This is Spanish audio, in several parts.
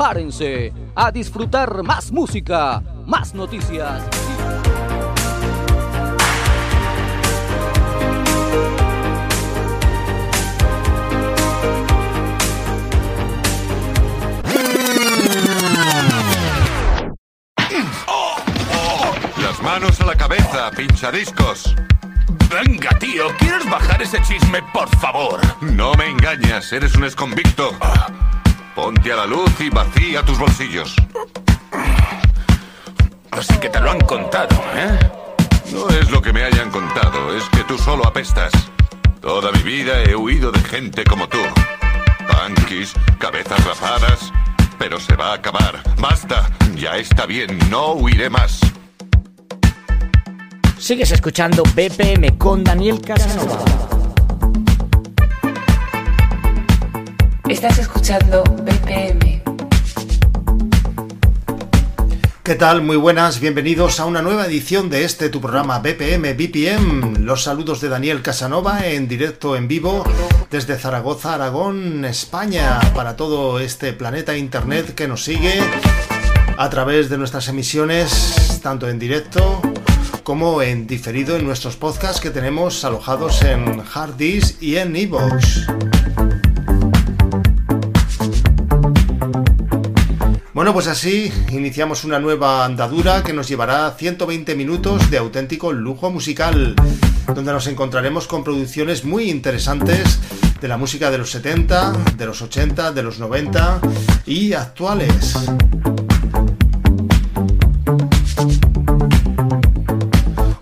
prepárense a disfrutar más música, más noticias. Las manos a la cabeza, pinchadiscos. Venga, tío, ¿quieres bajar ese chisme, por favor? No me engañas, eres un exconvicto. Ponte a la luz y vacía tus bolsillos. Así que te lo han contado, ¿eh? No es lo que me hayan contado, es que tú solo apestas. Toda mi vida he huido de gente como tú. Punkis, cabezas rapadas. Pero se va a acabar. Basta, ya está bien, no huiré más. Sigues escuchando BPM con Daniel Casanova. Estás escuchando BPM. ¿Qué tal? Muy buenas, bienvenidos a una nueva edición de este tu programa BPM BPM. Los saludos de Daniel Casanova en directo en vivo desde Zaragoza, Aragón, España, para todo este planeta Internet que nos sigue a través de nuestras emisiones, tanto en directo como en diferido en nuestros podcasts que tenemos alojados en Hard Disk y en Evox. Bueno, pues así iniciamos una nueva andadura que nos llevará 120 minutos de auténtico lujo musical, donde nos encontraremos con producciones muy interesantes de la música de los 70, de los 80, de los 90 y actuales.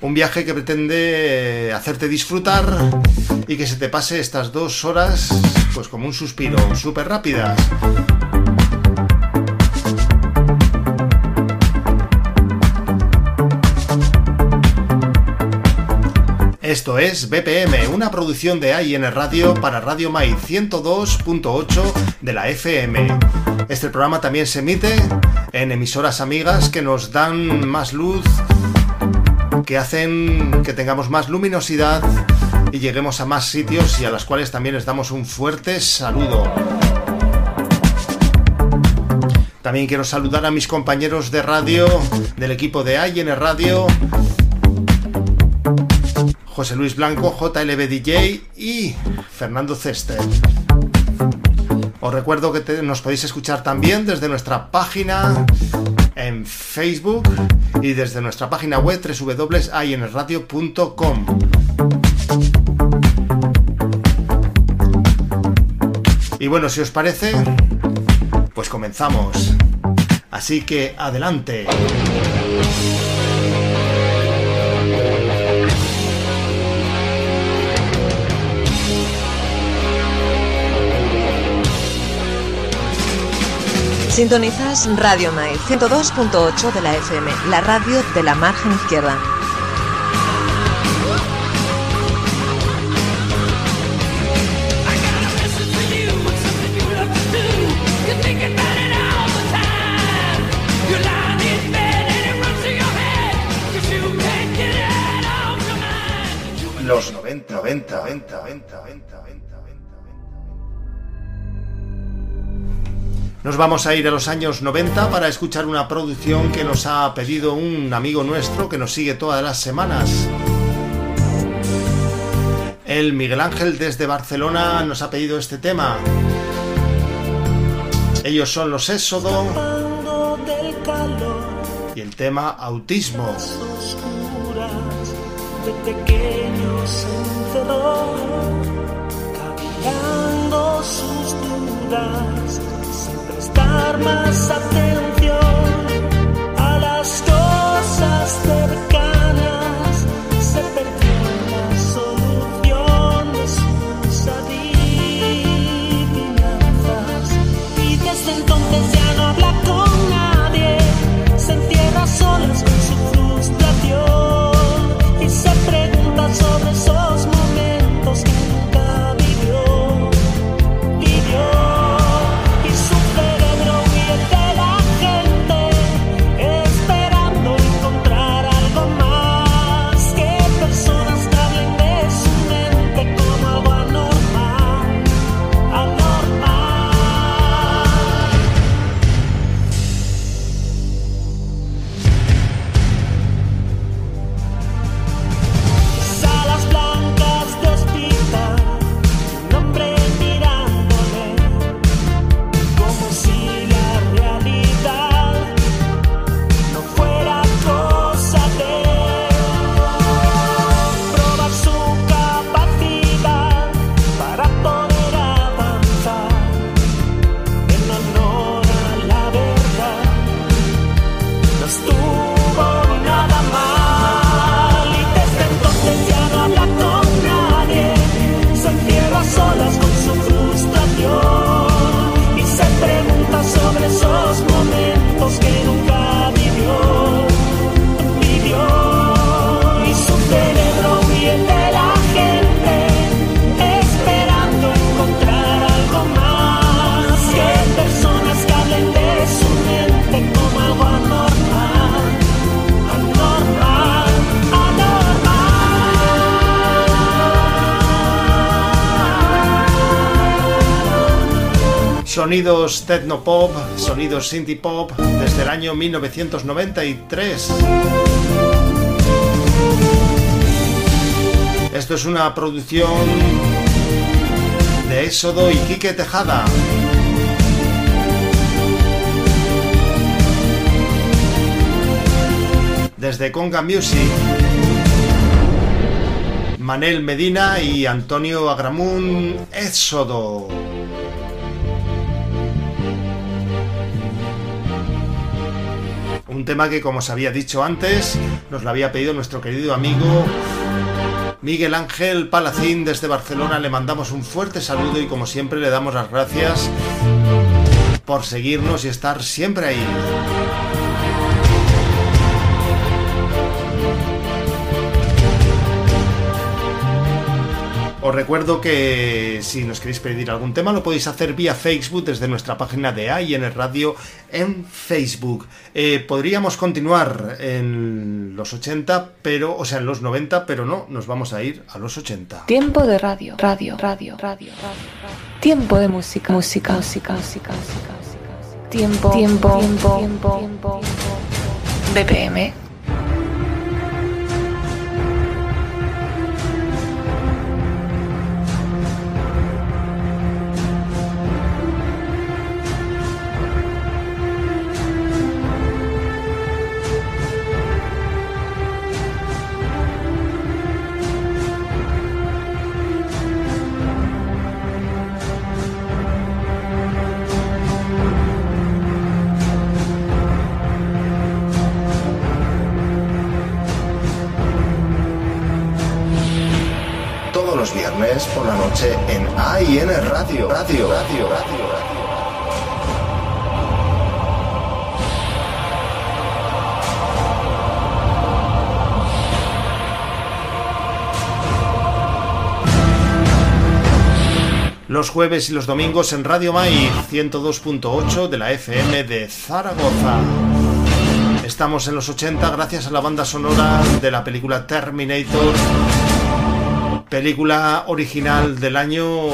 Un viaje que pretende hacerte disfrutar y que se te pase estas dos horas pues como un suspiro, súper rápidas. Esto es BPM, una producción de AIN Radio para Radio Mai 102.8 de la FM. Este programa también se emite en emisoras amigas que nos dan más luz, que hacen que tengamos más luminosidad y lleguemos a más sitios y a las cuales también les damos un fuerte saludo. También quiero saludar a mis compañeros de radio del equipo de AIN Radio José Luis Blanco, JLB DJ y Fernando Cester. Os recuerdo que nos podéis escuchar también desde nuestra página en Facebook y desde nuestra página web www.inradio.com. Y bueno, si os parece, pues comenzamos. Así que adelante. Sintonizas Radio Mai 102.8 de la FM, la radio de la margen izquierda. Los 90, 90, 90, 90, Nos vamos a ir a los años 90 para escuchar una producción que nos ha pedido un amigo nuestro que nos sigue todas las semanas. El Miguel Ángel desde Barcelona nos ha pedido este tema. Ellos son los Éxodo y el tema Autismo. Sus dudas más atención a las cosas cercanas, Sonidos techno-pop, sonidos synthie-pop desde el año 1993. Esto es una producción de Éxodo y Quique Tejada. Desde Conga Music. Manel Medina y Antonio Agramún Éxodo. Un tema que, como os había dicho antes, nos lo había pedido nuestro querido amigo Miguel Ángel Palacín desde Barcelona. Le mandamos un fuerte saludo y, como siempre, le damos las gracias por seguirnos y estar siempre ahí. Recuerdo que si nos queréis pedir algún tema lo podéis hacer vía Facebook desde nuestra página de AIN Radio en Facebook. Eh, podríamos continuar en los 80, pero, o sea, en los 90, pero no, nos vamos a ir a los 80. Tiempo de radio, radio, radio, radio, radio. Tiempo de música, música, música, música, música. Tiempo, tiempo, tiempo, tiempo, tiempo. BPM. Por la noche en AIN Radio. Radio, Radio, Radio, Radio. Los jueves y los domingos en Radio Mai 102.8 de la FM de Zaragoza. Estamos en los 80 gracias a la banda sonora de la película Terminator película original del año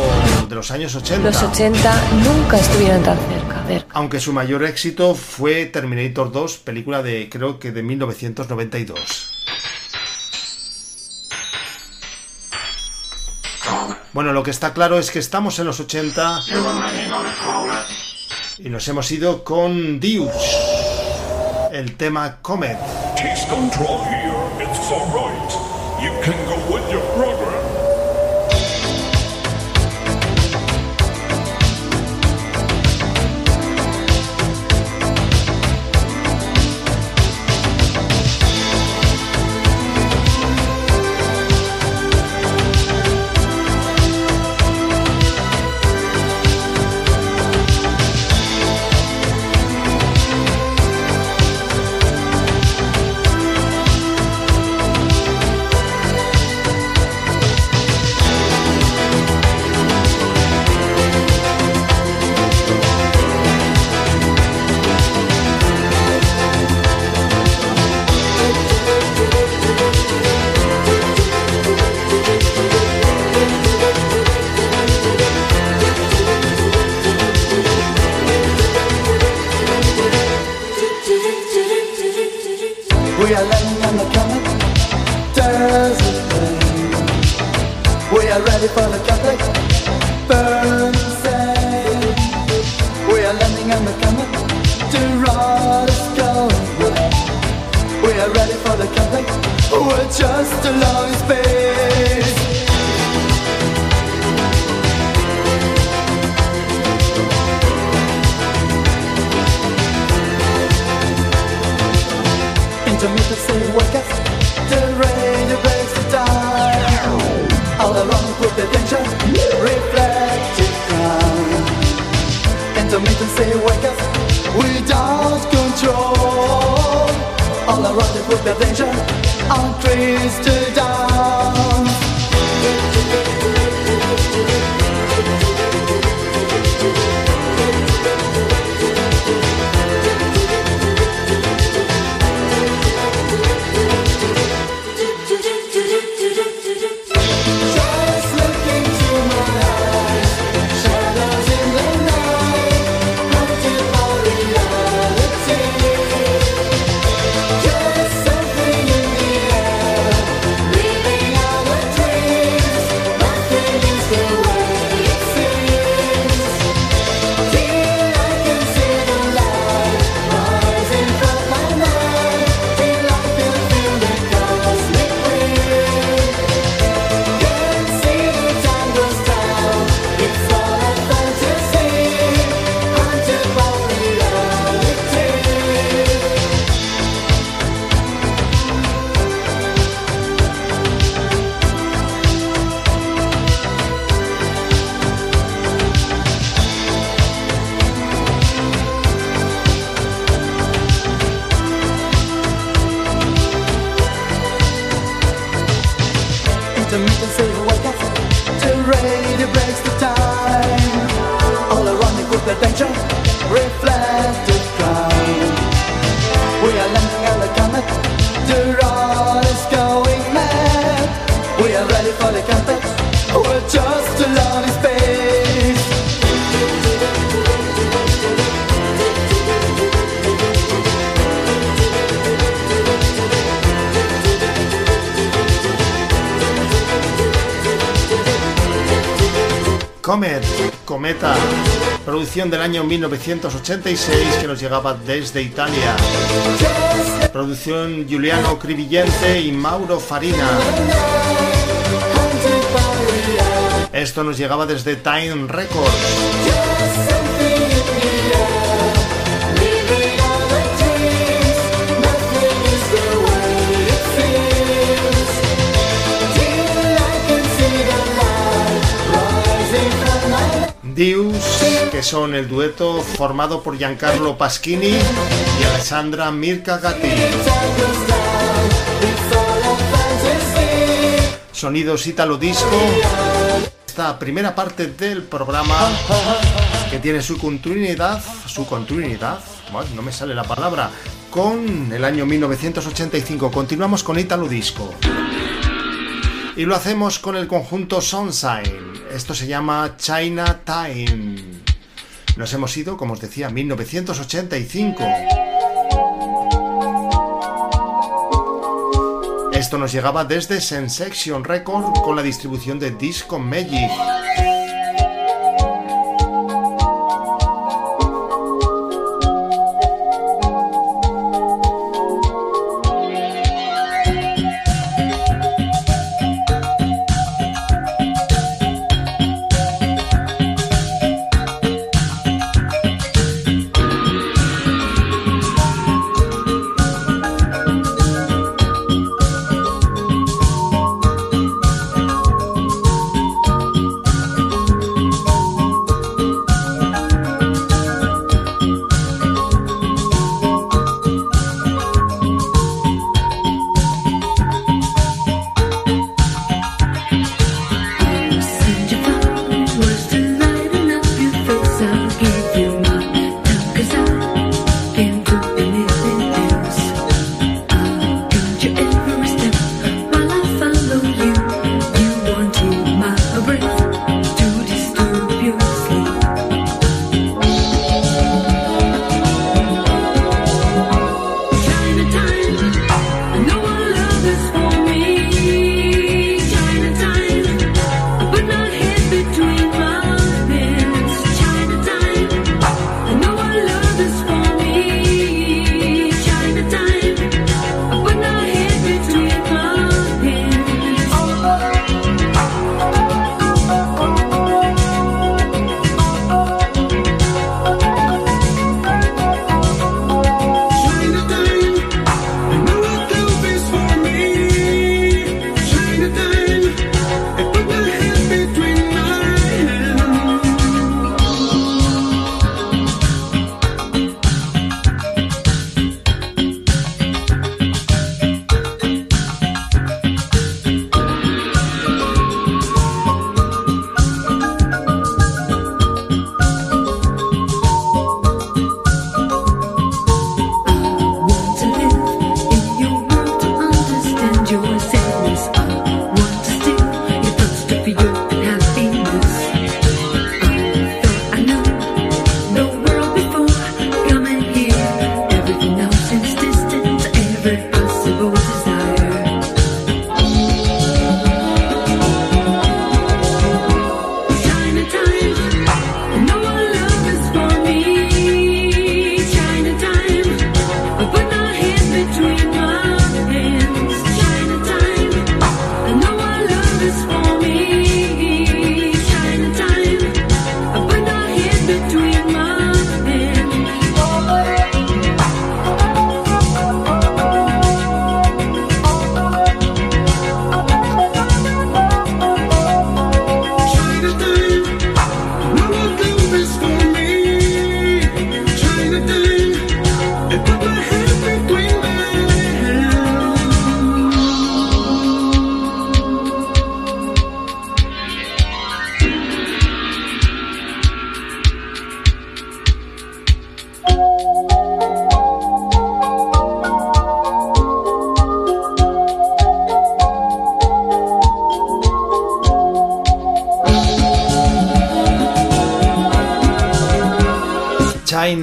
de los años 80. Los 80 nunca estuvieron tan cerca, Aunque su mayor éxito fue Terminator 2, película de creo que de 1992. Bueno, lo que está claro es que estamos en los 80 y nos hemos ido con Dios, el tema Comet. Comet, del año 1986 que nos llegaba desde Italia. Producción Giuliano Crivillente y Mauro Farina. Esto nos llegaba desde Time Records. Deus, son el dueto formado por Giancarlo Paschini y Alessandra Mirka Gatti. Sonidos Italo Disco. Esta primera parte del programa que tiene su continuidad, su continuidad, no me sale la palabra, con el año 1985. Continuamos con Italo Disco. Y lo hacemos con el conjunto Sunshine. Esto se llama China Time. Nos hemos ido, como os decía, 1985. Esto nos llegaba desde Sensation Record con la distribución de Disco Magic.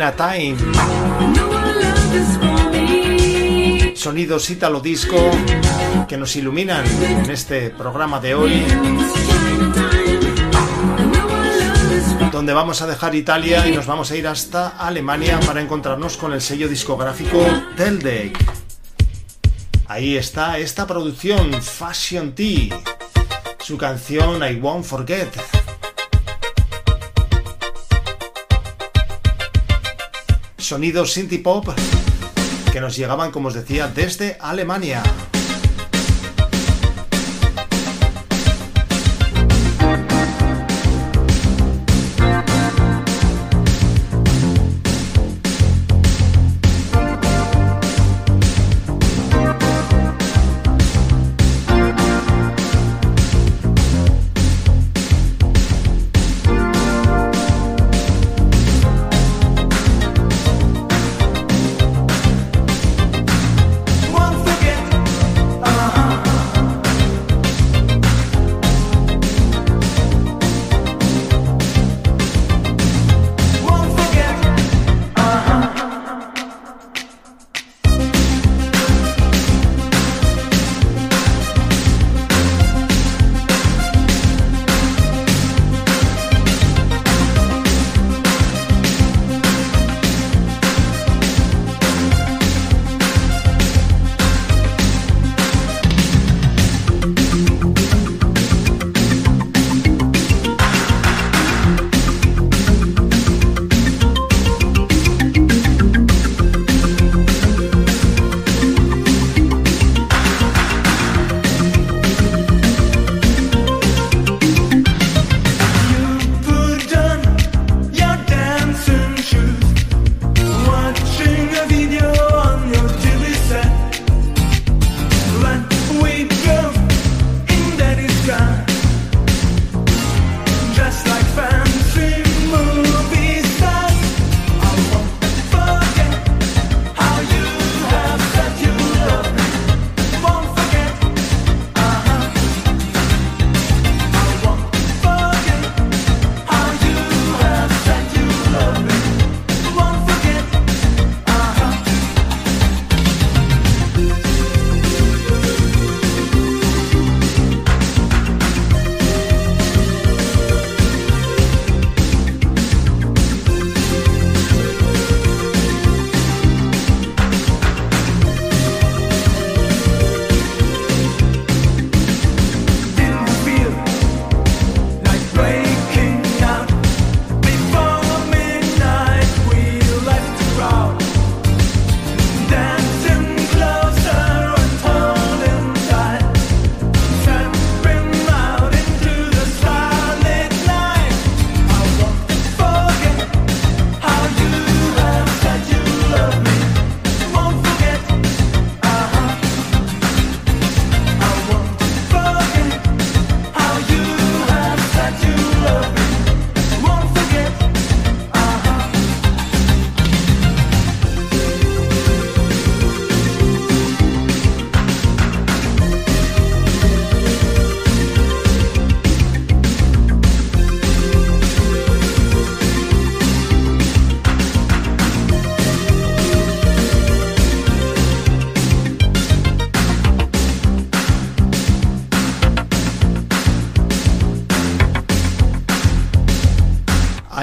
Time. Sonidos Italo Disco que nos iluminan en este programa de hoy. donde vamos a dejar Italia y nos vamos a ir hasta Alemania para encontrarnos con el sello discográfico Teldec. Ahí está esta producción, Fashion Tea, su canción I Won't Forget. Sonidos synth pop que nos llegaban, como os decía, desde Alemania.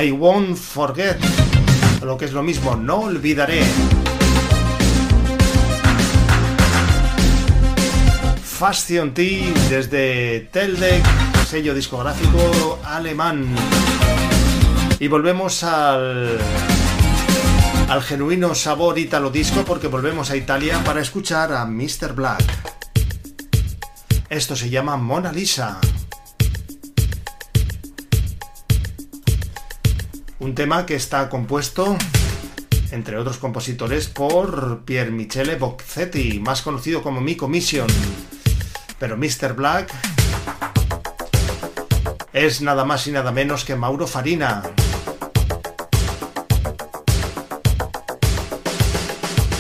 I won't forget, lo que es lo mismo, no olvidaré. Fashion Tea desde Teldec, sello discográfico alemán. Y volvemos al al genuino sabor italo disco porque volvemos a Italia para escuchar a Mr. Black. Esto se llama Mona Lisa. Tema que está compuesto, entre otros compositores, por Pier Michele Bocchetti, más conocido como Mi Commission. Pero Mr. Black es nada más y nada menos que Mauro Farina.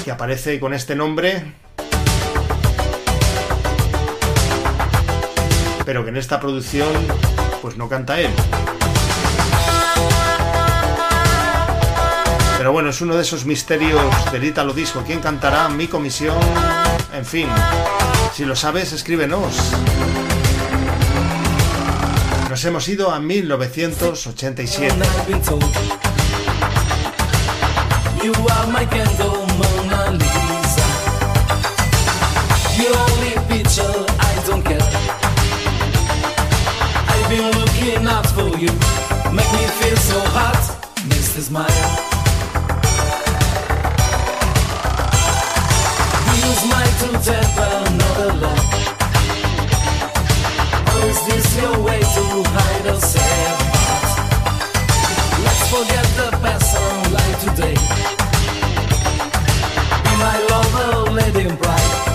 Que aparece con este nombre. Pero que en esta producción pues no canta él. Pero bueno, es uno de esos misterios del Ítalo Disco. ¿Quién cantará? Mi comisión. En fin, si lo sabes, escríbenos. Nos hemos ido a 1987. You are my candle, Lisa. The only picture I don't get. I've been looking out for you. Make me feel so hot, Mr. Smile. You smile to tap another love. Or is this your way to hide a sad part? Let's forget the past and life today. Be my lover, let him bright.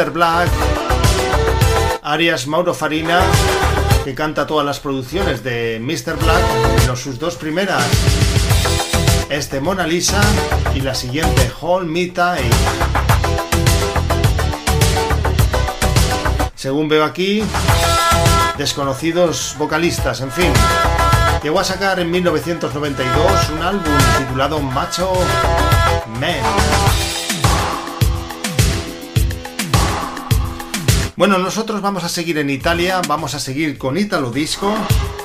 Mr. Black, Arias Mauro Farina, que canta todas las producciones de Mr. Black, menos sus dos primeras. Este Mona Lisa y la siguiente Hold Me Tight. Según veo aquí, desconocidos vocalistas, en fin. Llegó a sacar en 1992 un álbum titulado Macho Man. Bueno, nosotros vamos a seguir en Italia, vamos a seguir con Italo Disco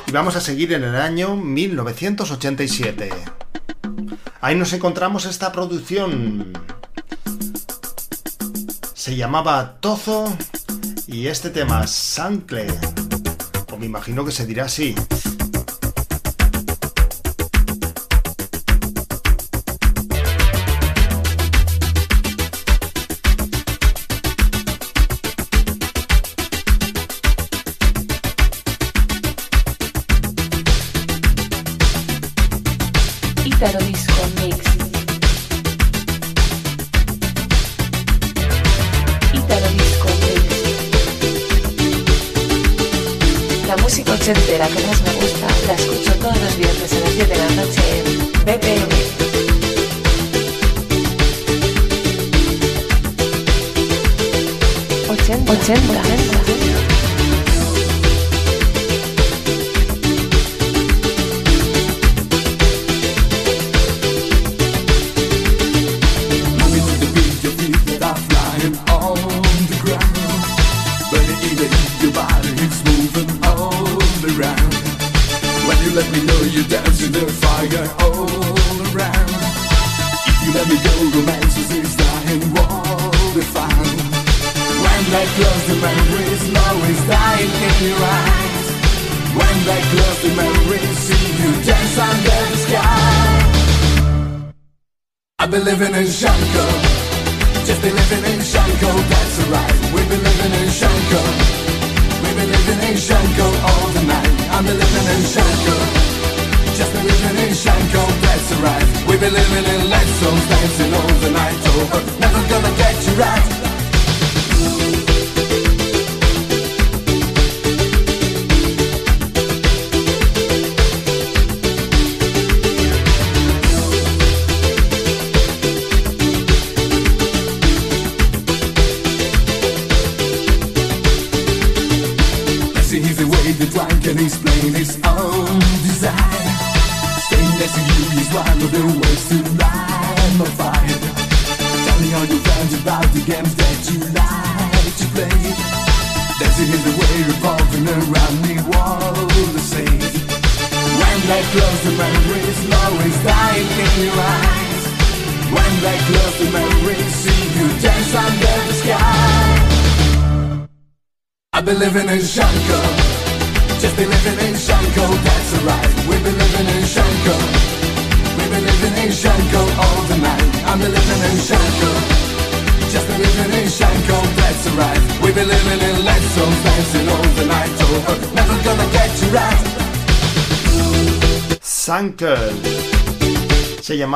y vamos a seguir en el año 1987. Ahí nos encontramos esta producción. Se llamaba Tozo y este tema Sancle. O me imagino que se dirá así. Ícaro Disco Mix. Ícaro Disco Mix. La música ochentera que más me gusta la escucho todos los viernes a las 10 de la noche en BPM. Ochenta. 80. 80.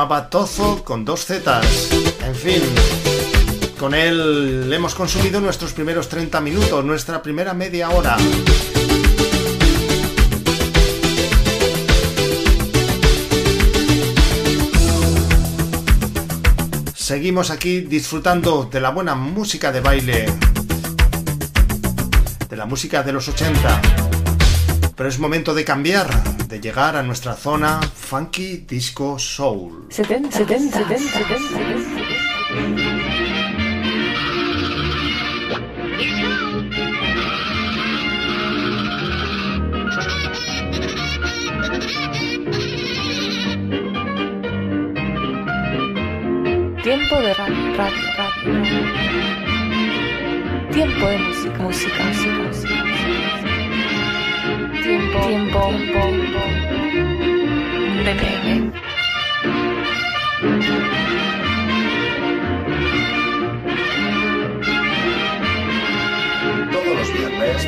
Llamaba Tozo con dos Zetas. En fin, con él hemos consumido nuestros primeros 30 minutos, nuestra primera media hora. Seguimos aquí disfrutando de la buena música de baile, de la música de los 80. Pero es momento de cambiar, de llegar a nuestra zona funky disco soul. 70, 70, 70, 70.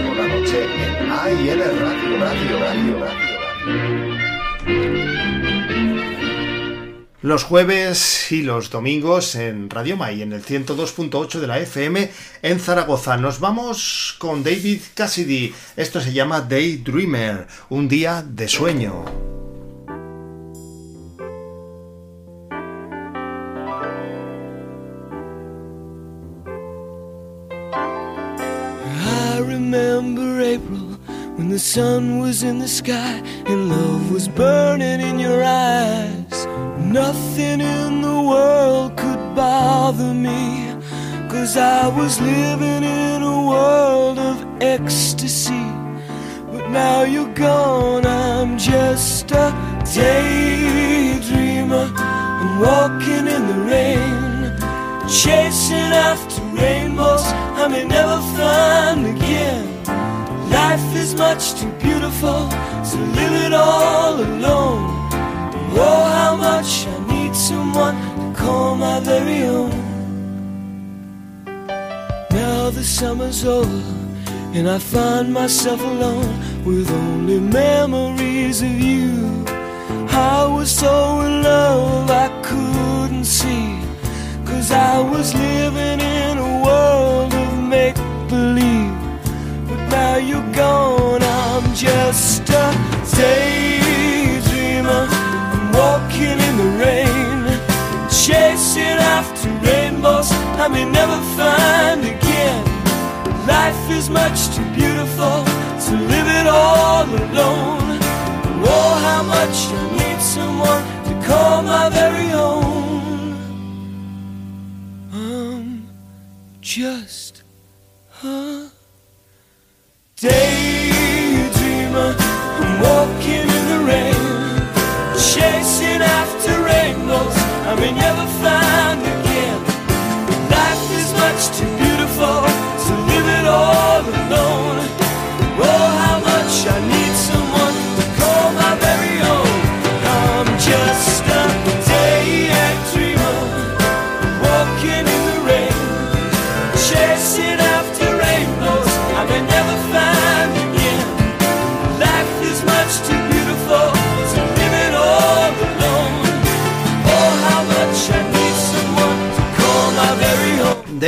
Por la noche en AIL Radio, Radio, Radio, Radio. Los jueves y los domingos en Radio May, en el 102.8 de la FM en Zaragoza. Nos vamos con David Cassidy. Esto se llama Daydreamer, un día de sueño. Remember April when the sun was in the sky and love was burning in your eyes. Nothing in the world could bother me, cause I was living in a world of ecstasy. But now you're gone, I'm just a daydreamer. I'm walking in the rain, chasing after rainbows I may never find again. Life is much too beautiful to live it all alone. Oh, how much I need someone to call my very own. Now the summer's over, and I find myself alone with only memories of you. I was so in love I couldn't see, cause I was living in a world of make believe. But now you're gone, I'm just a daydreamer. I'm walking in the rain, chasing after rainbows I may never find again. Life is much too beautiful to live it all alone. Oh, how much I need someone to call my very own. Just a daydreamer. I'm walking in the rain, chasing after rainbows I may never find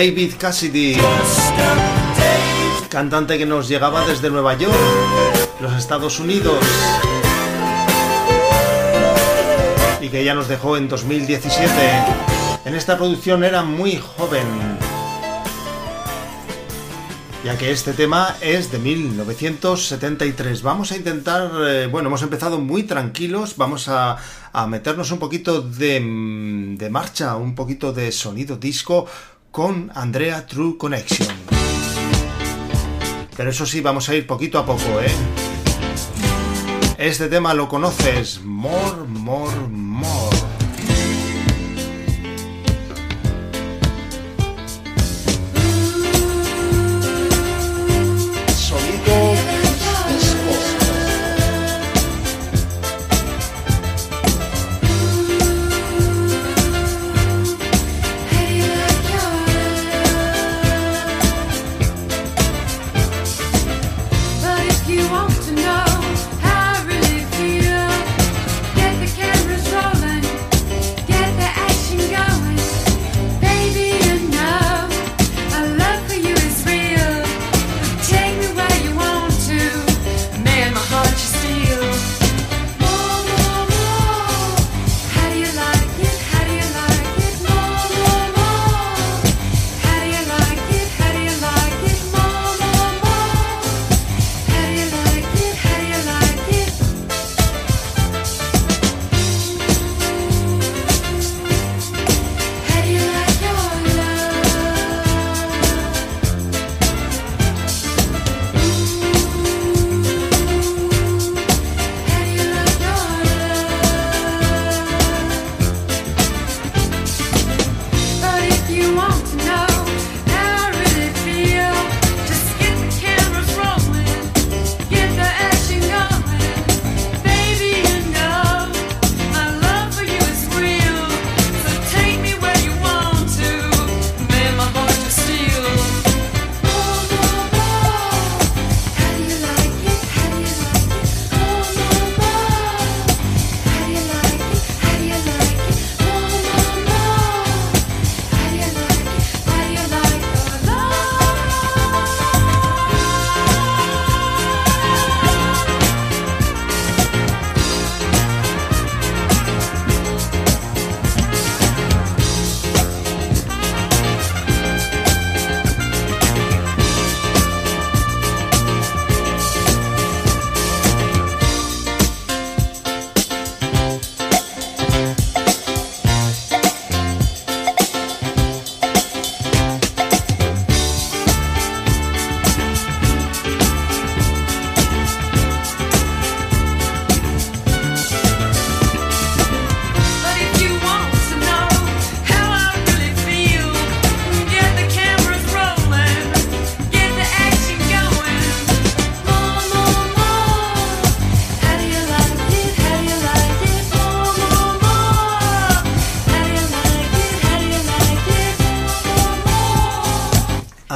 David Cassidy, cantante que nos llegaba desde Nueva York, los Estados Unidos, y que ya nos dejó en 2017. En esta producción era muy joven, ya que este tema es de 1973. Vamos a intentar, eh, bueno, hemos empezado muy tranquilos, vamos a, meternos un poquito mm, de marcha, un poquito de sonido disco con Andrea True Connection. Pero eso sí, vamos a ir poquito a poco, ¿eh? Este tema lo conoces, More, More, More.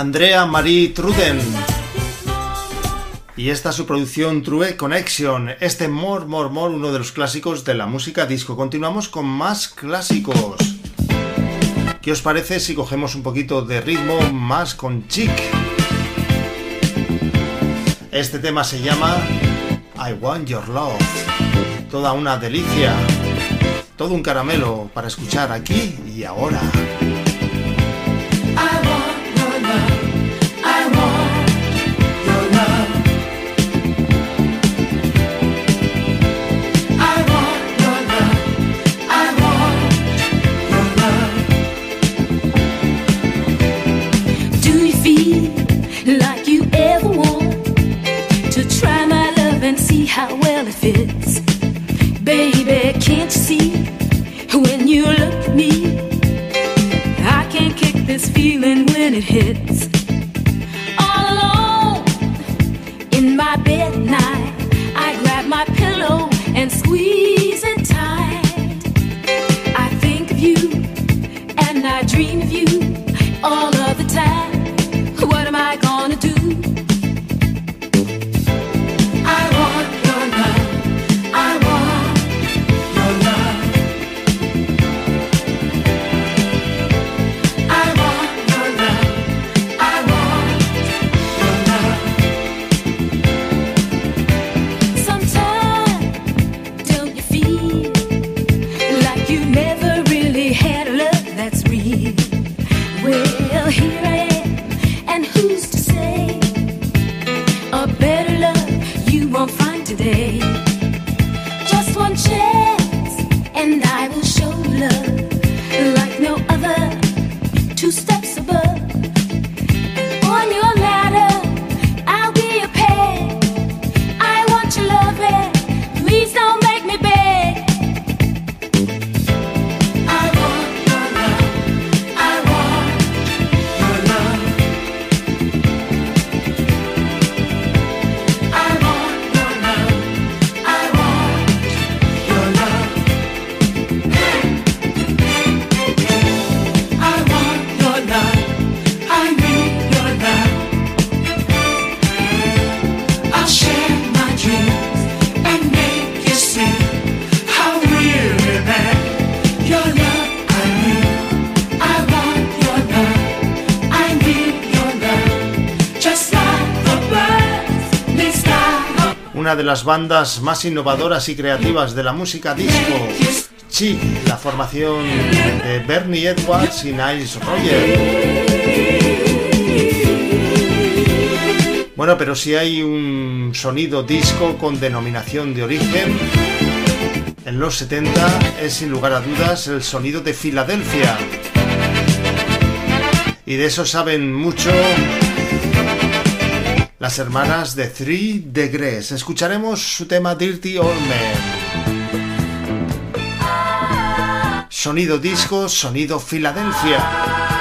Andrea Marie Truden. Y esta es su producción True Connection, este More More More, uno de los clásicos de la música disco. Continuamos con más clásicos. ¿Qué os parece si cogemos un poquito de ritmo más con chic? Este tema se llama I Want Your Love. Toda una delicia, todo un caramelo para escuchar aquí y ahora. una de las bandas más innovadoras y creativas de la música disco. Chic, la formación de Bernie Edwards y Niles Roger. Bueno, pero si hay un sonido disco con denominación de origen, en los 70 es sin lugar a dudas el sonido de Filadelfia. Y de eso saben mucho las hermanas de Three Degrees. Escucharemos su tema Dirty Old Man. Sonido disco, sonido Filadelfia.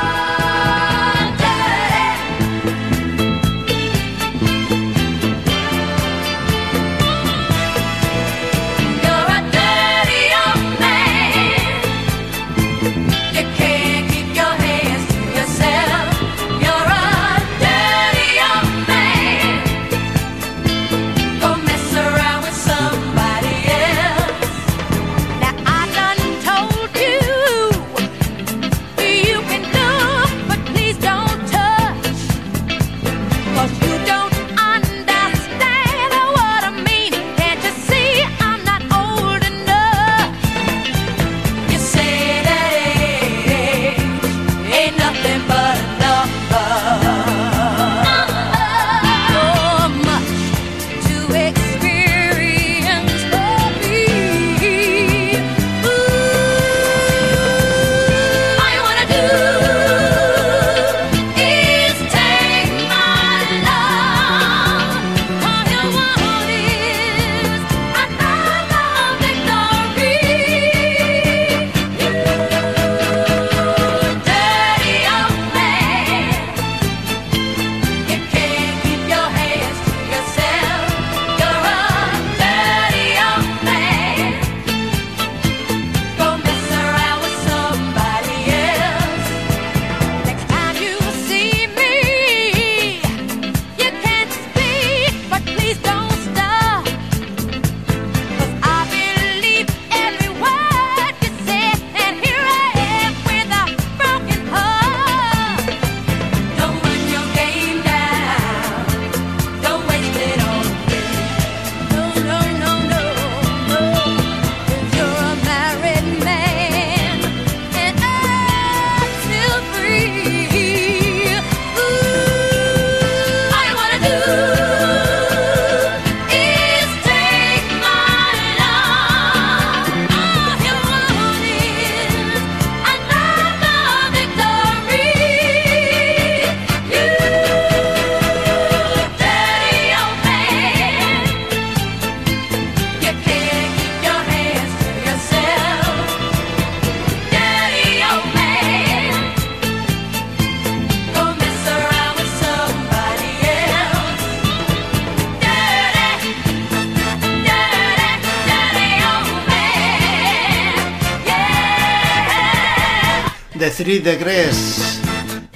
Spirit de Gress,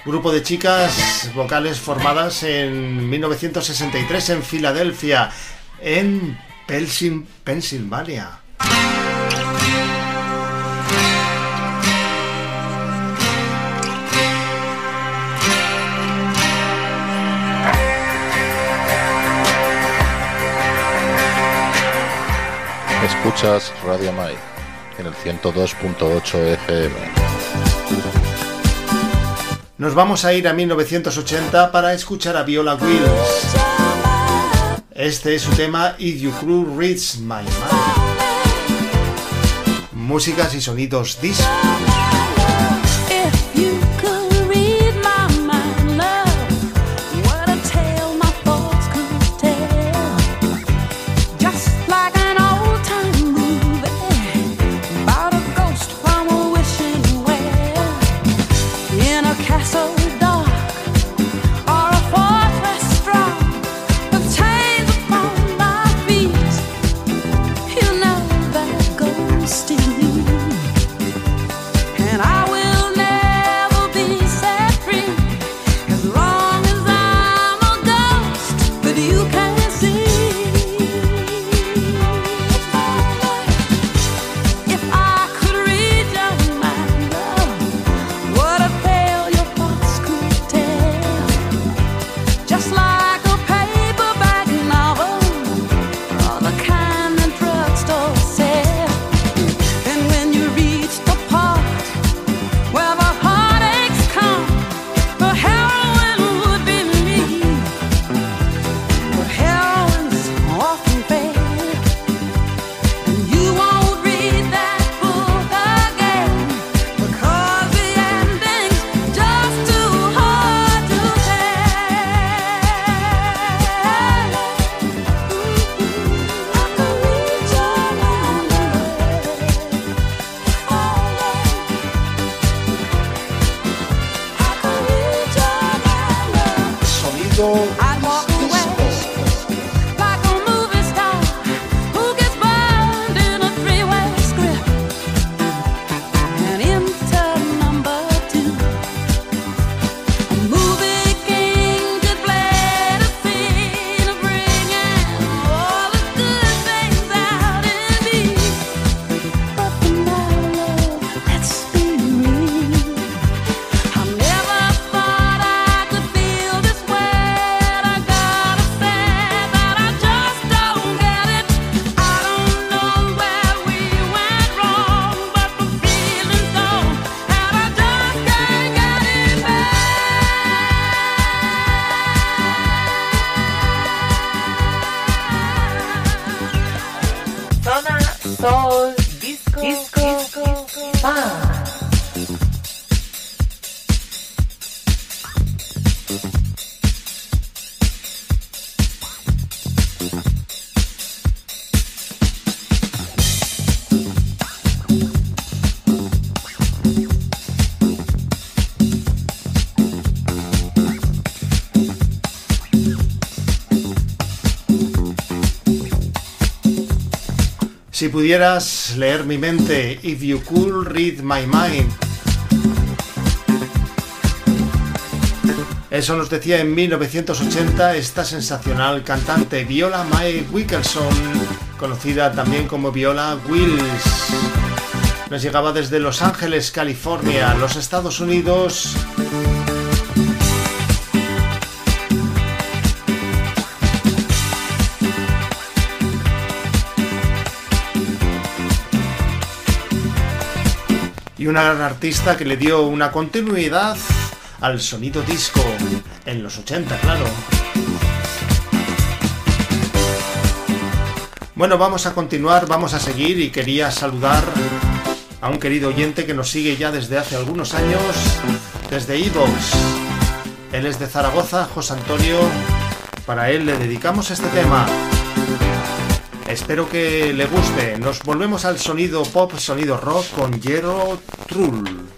grupo de chicas vocales formadas en 1963 en Filadelfia, en Pelsin, Pensilvania. Escuchas Radio Mai en el 102.8 FM. Nos vamos a ir a 1980 para escuchar a Viola Wills. Este es su tema If You Crew Reads My Mind. Músicas y sonidos discos. Pudieras leer mi mente, if you could read my mind. Eso nos decía en 1980 esta sensacional cantante Viola Mae Wickerson, conocida también como Viola Wills. Nos llegaba desde Los Ángeles, California, los Estados Unidos. Y una gran artista que le dio una continuidad al sonido disco en los 80, claro. Bueno, vamos a continuar, vamos a seguir y quería saludar a un querido oyente que nos sigue ya desde hace algunos años, desde Evox. Él es de Zaragoza, José Antonio. Para él le dedicamos este tema. Espero que le guste. Nos volvemos al sonido pop, sonido rock con Jero Trull.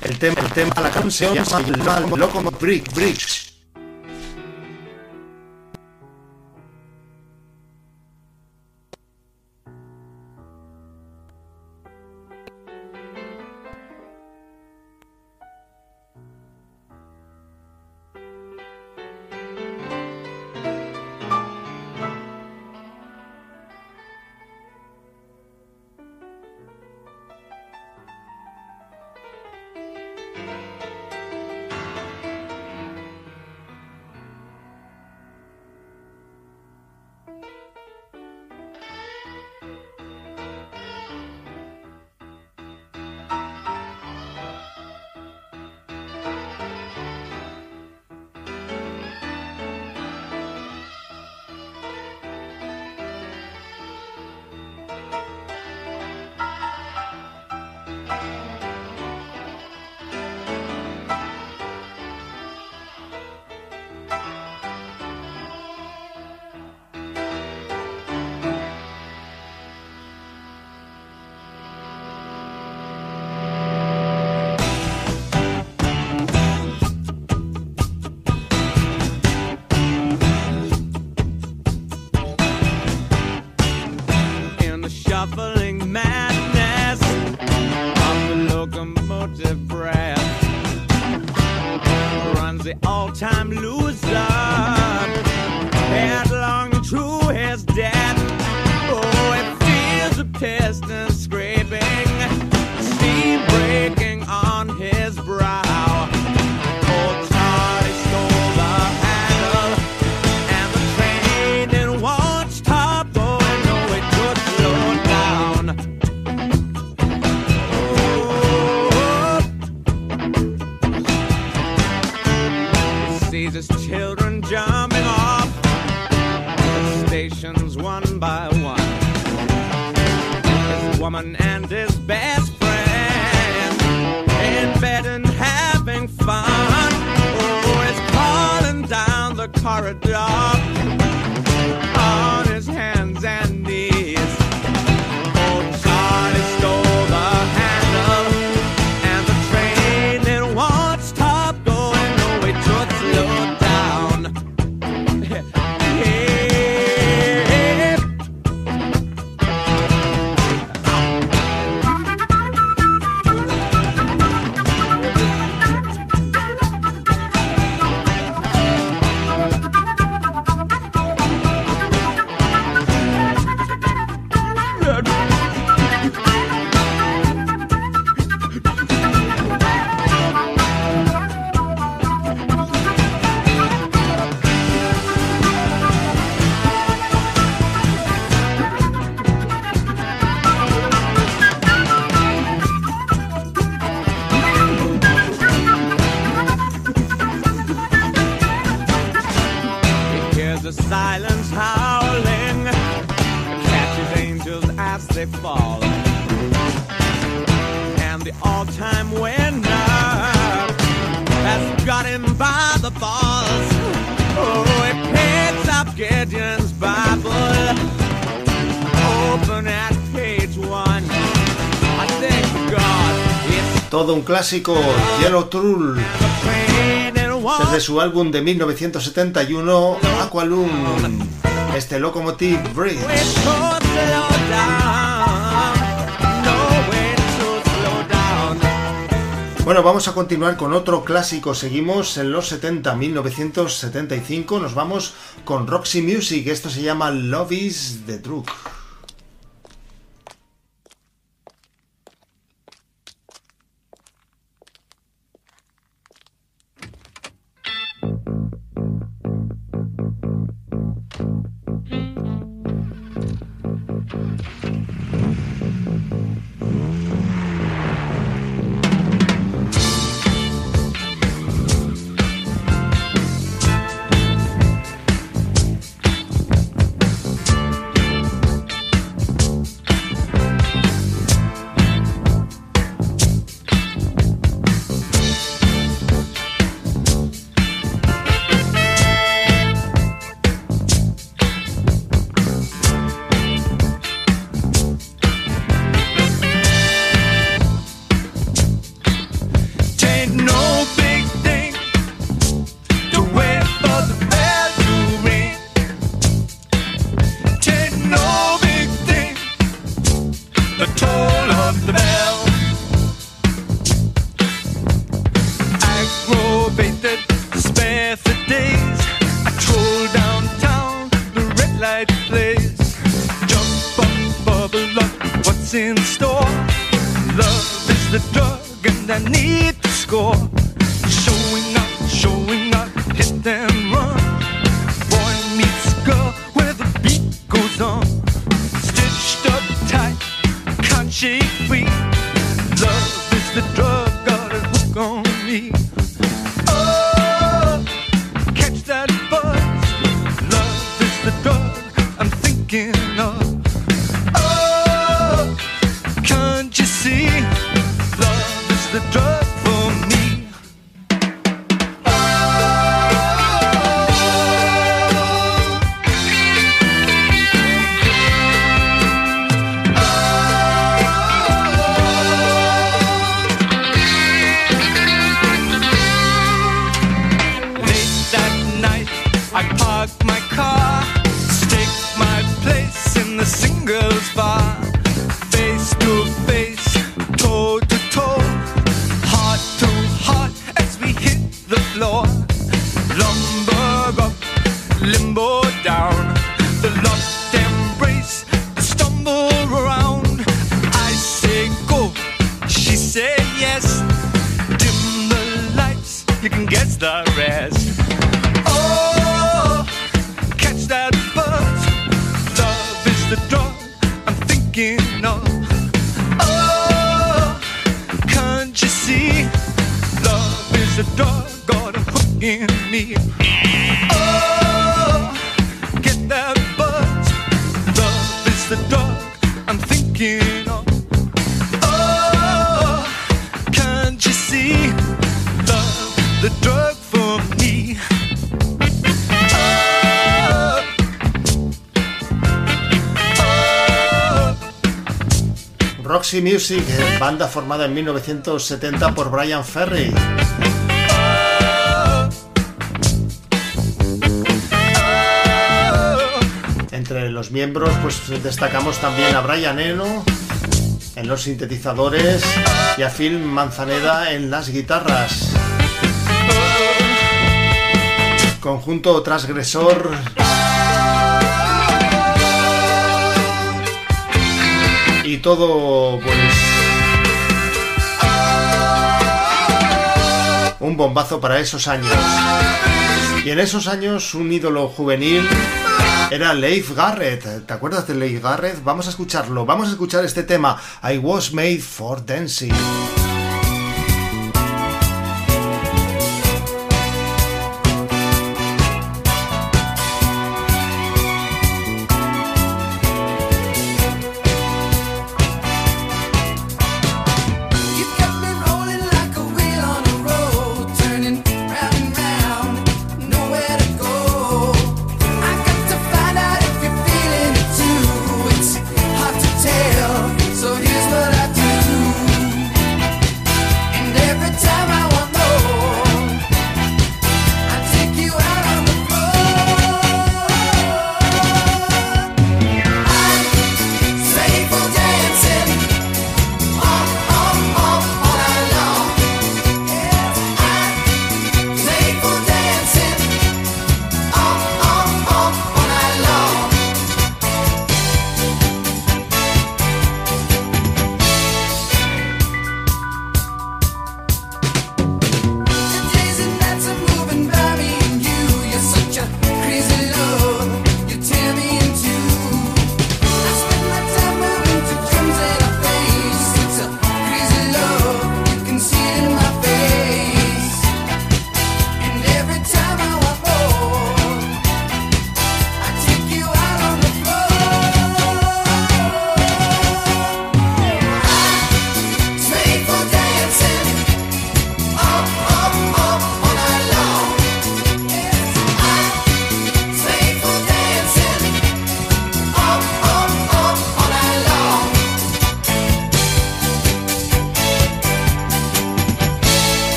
El tema, el tema, la canción se llama Brick clásico, Yellow Trull, desde su álbum de 1971, Aqualung, este Locomotive Bridge. Bueno, vamos a continuar con otro clásico. Seguimos en los 70, 1975. Nos vamos con Roxy Music. Esto se llama Love is the Drug. Red light plays. Jump up, bubble up, what's in store? Love is the drug, and I need to score. Showing up, showing up, hit and Music, eh, banda formada en 1970 por Brian Ferry. Entre los miembros, pues destacamos también a Brian Eno en los sintetizadores y a Phil Manzaneda en las guitarras. Conjunto transgresor. Todo, pues. Un bombazo para esos años. Y en esos años, un ídolo juvenil era Leif Garrett. ¿Te acuerdas de Leif Garrett? Vamos a escucharlo. Vamos a escuchar este tema. I was made for dancing.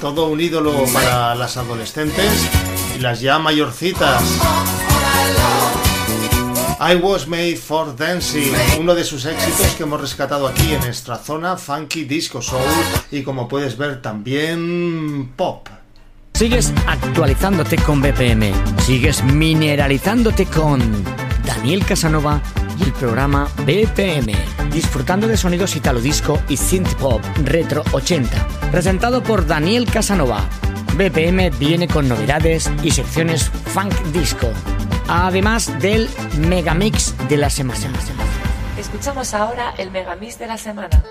Todo un ídolo para las adolescentes y las ya mayorcitas. I Was Made for Dancing, uno de sus éxitos que hemos rescatado aquí en nuestra zona funky disco soul y como puedes ver también pop. Sigues actualizándote con BPM, sigues mineralizándote con Daniel Casanova y el programa BPM, disfrutando de sonidos italo disco y synth pop retro 80, presentado por Daniel Casanova. BPM viene con novedades y secciones funk disco, además del megamix de la semana. Escuchamos ahora el megamix de la semana.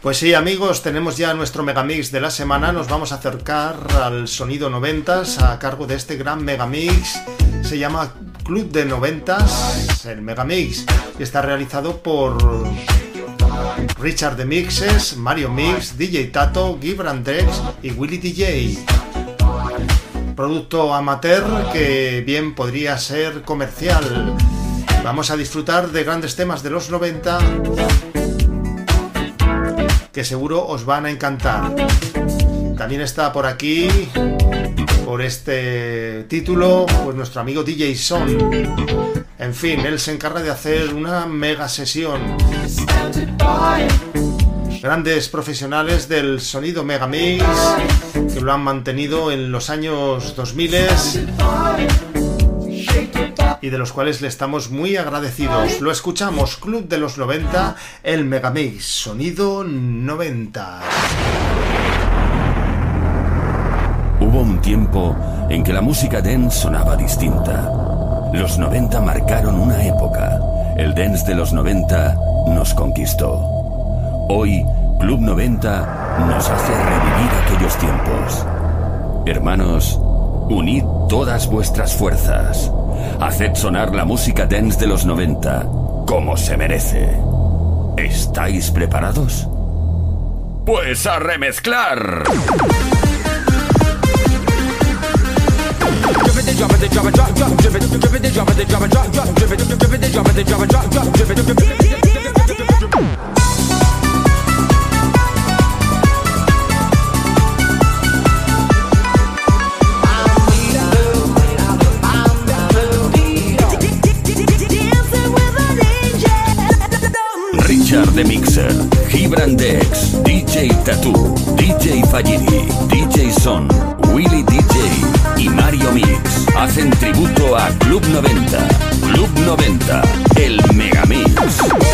Pues sí, amigos, tenemos ya nuestro megamix de la semana. Nos vamos a acercar al sonido 90 a cargo de este gran megamix. Se llama Club de 90 el megamix, y está realizado por Richard de Mixes, Mario Mix, DJ Tato, Gibran Dex y Willy DJ. Producto amateur que bien podría ser comercial. Vamos a disfrutar de grandes temas de los 90 que seguro os van a encantar. También está por aquí, por este título, pues nuestro amigo DJ Son. En fin, él se encarga de hacer una mega sesión. Grandes profesionales del sonido Megamix que lo han mantenido en los años 2000 y de los cuales le estamos muy agradecidos. Lo escuchamos, Club de los 90, el Megamix, sonido 90. Tiempo en que la música dance sonaba distinta. Los 90 marcaron una época. El dance de los 90 nos conquistó. Hoy, Club 90 nos hace revivir aquellos tiempos. Hermanos, unid todas vuestras fuerzas. Haced sonar la música dance de los 90 como se merece. ¿Estáis preparados? Pues a remezclar. it, they drop it, they drop it, drop, drop, drip it, drip it, they drop it, they drop it, drop, drop, drip it, drip it, they drop it, they drop it, drop, drop, drip it, drip it, drip it. The Mixer, Gibran Dex, DJ Tattoo, DJ Fagini, DJ Son. Mix hacen tributo a Club 90. Club 90, el Megamix.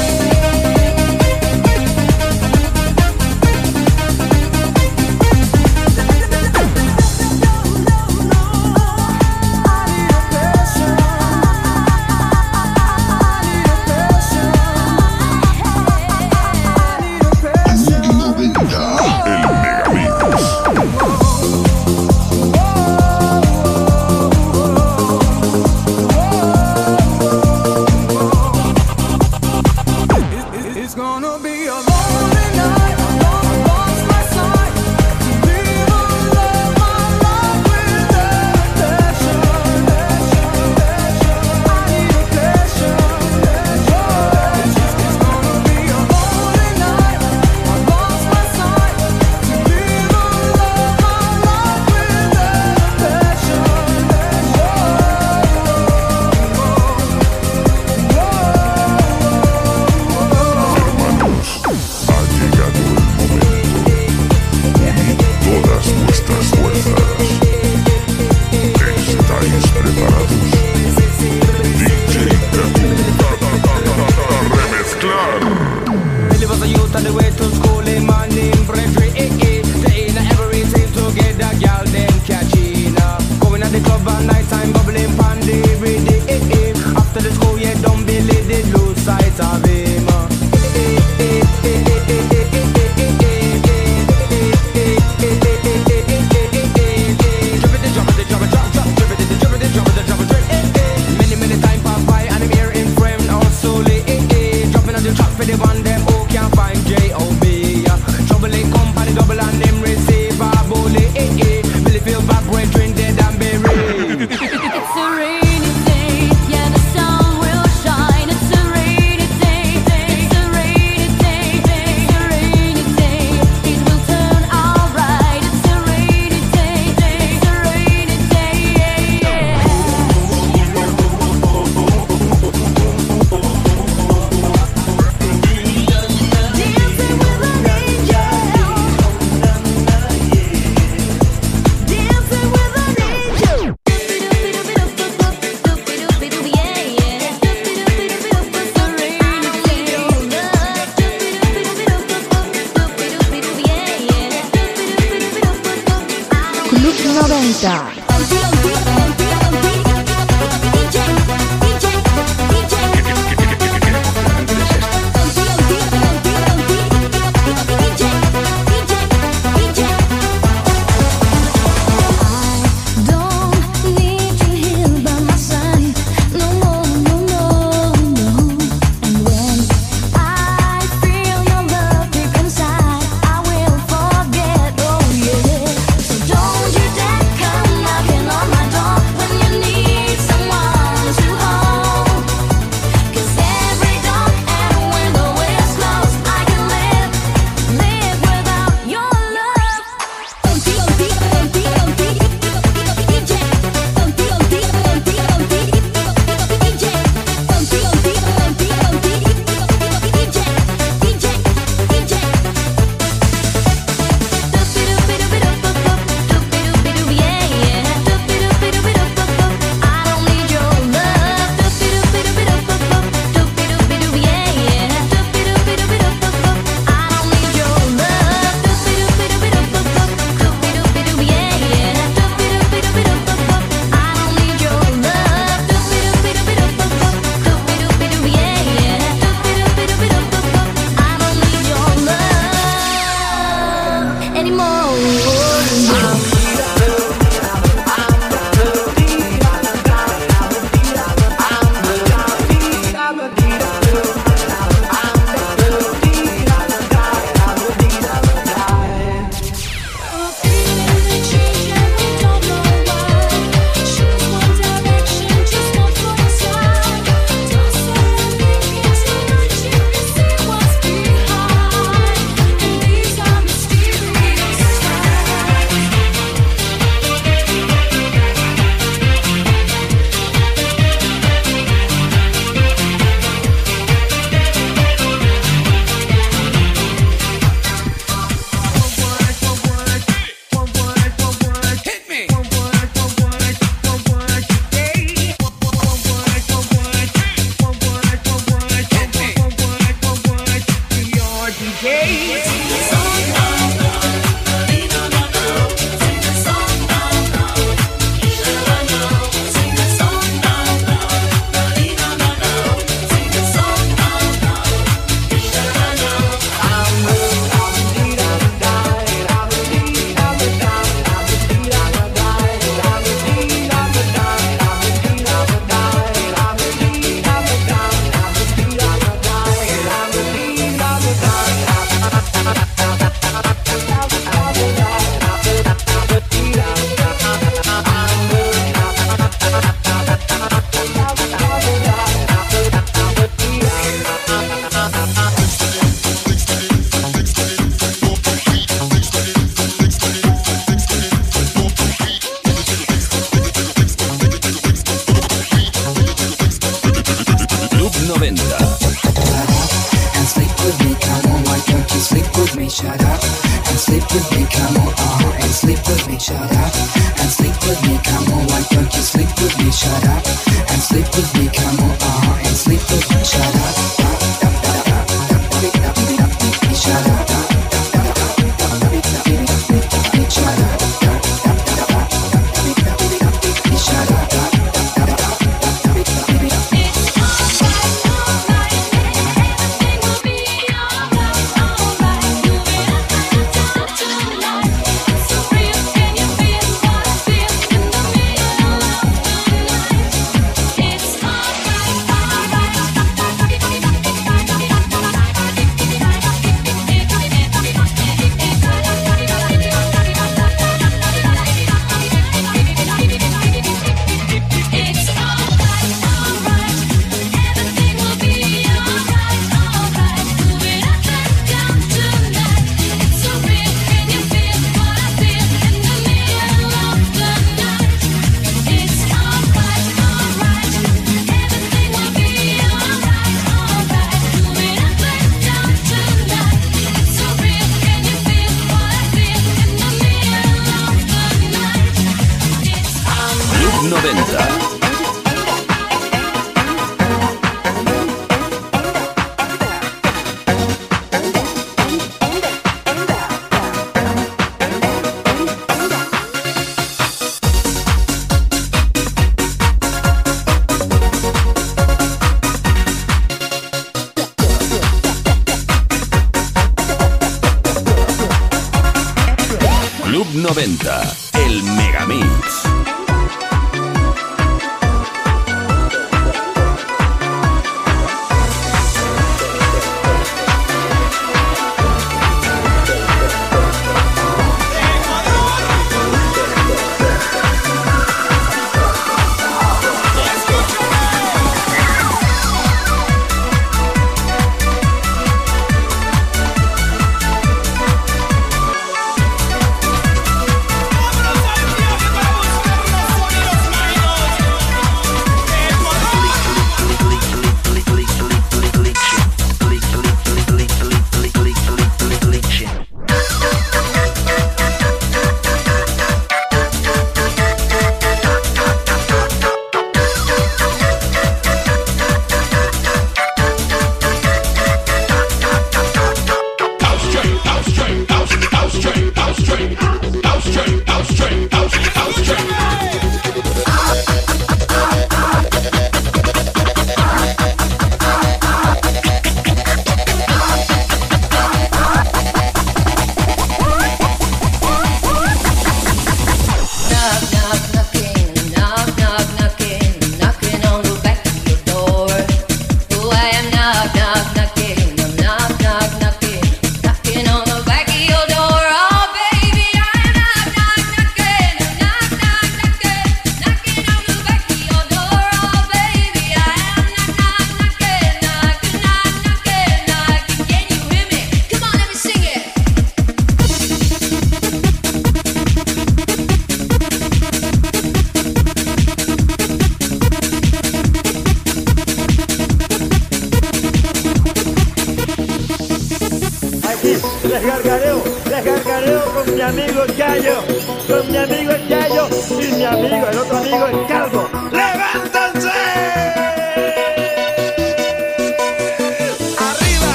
90.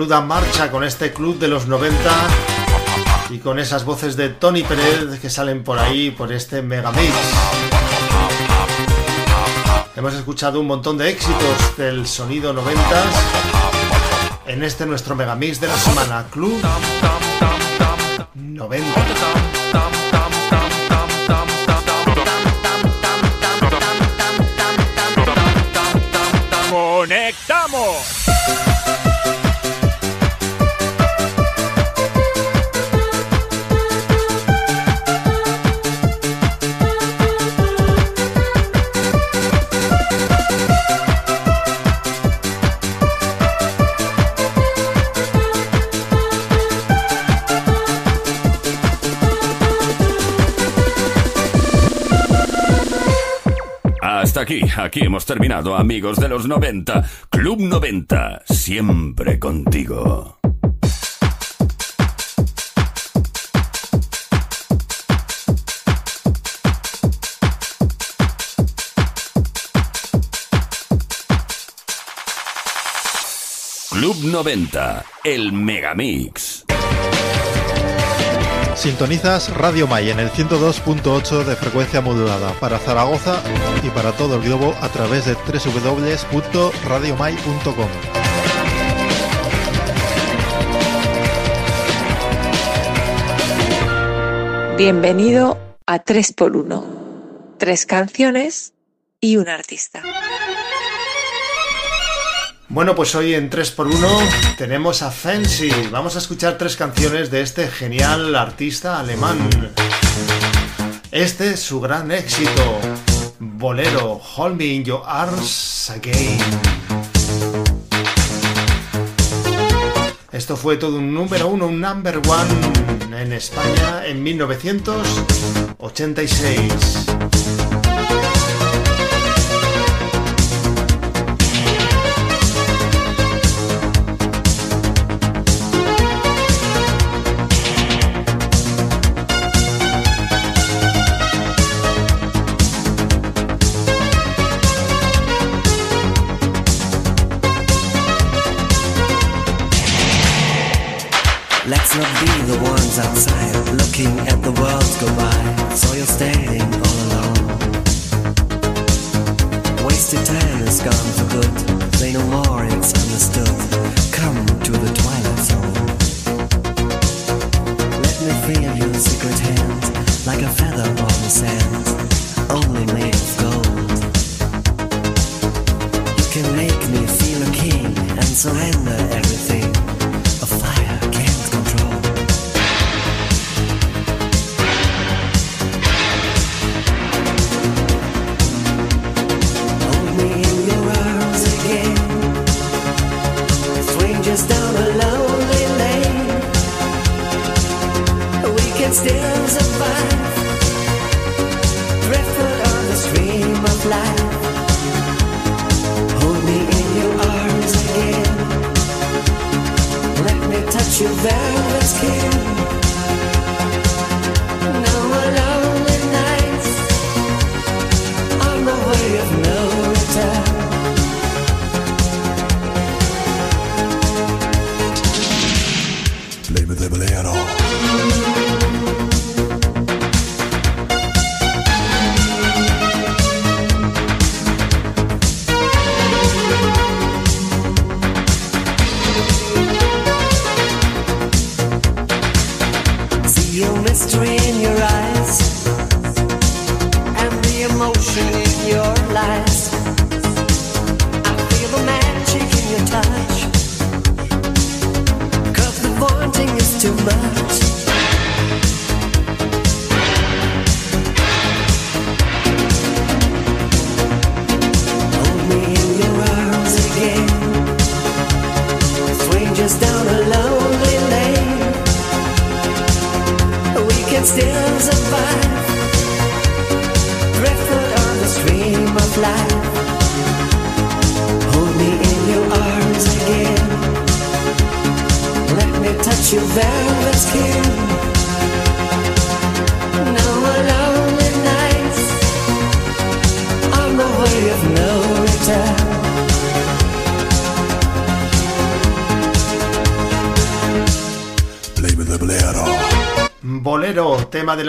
Menuda marcha con este club de los 90 y con esas voces de Tony Pérez que salen por ahí, por este Megamix. Hemos escuchado un montón de éxitos del sonido 90 en este nuestro Megamix de la semana, Club 90. Aquí, hemos terminado, amigos de los 90. Club 90, siempre contigo. Club 90, el Megamix. Sintonizas Radio May en el 102.8 de frecuencia modulada para Zaragoza y para todo el globo a través de www.radiomay.com. Bienvenido a 3x1. Tres canciones y un artista. Bueno, pues hoy en 3x1 tenemos a Fancy. Vamos a escuchar tres canciones de este genial artista alemán. Este es su gran éxito. Bolero, Hold Me in Your Arms Again. Esto fue todo un número uno, un number one en España en 1986.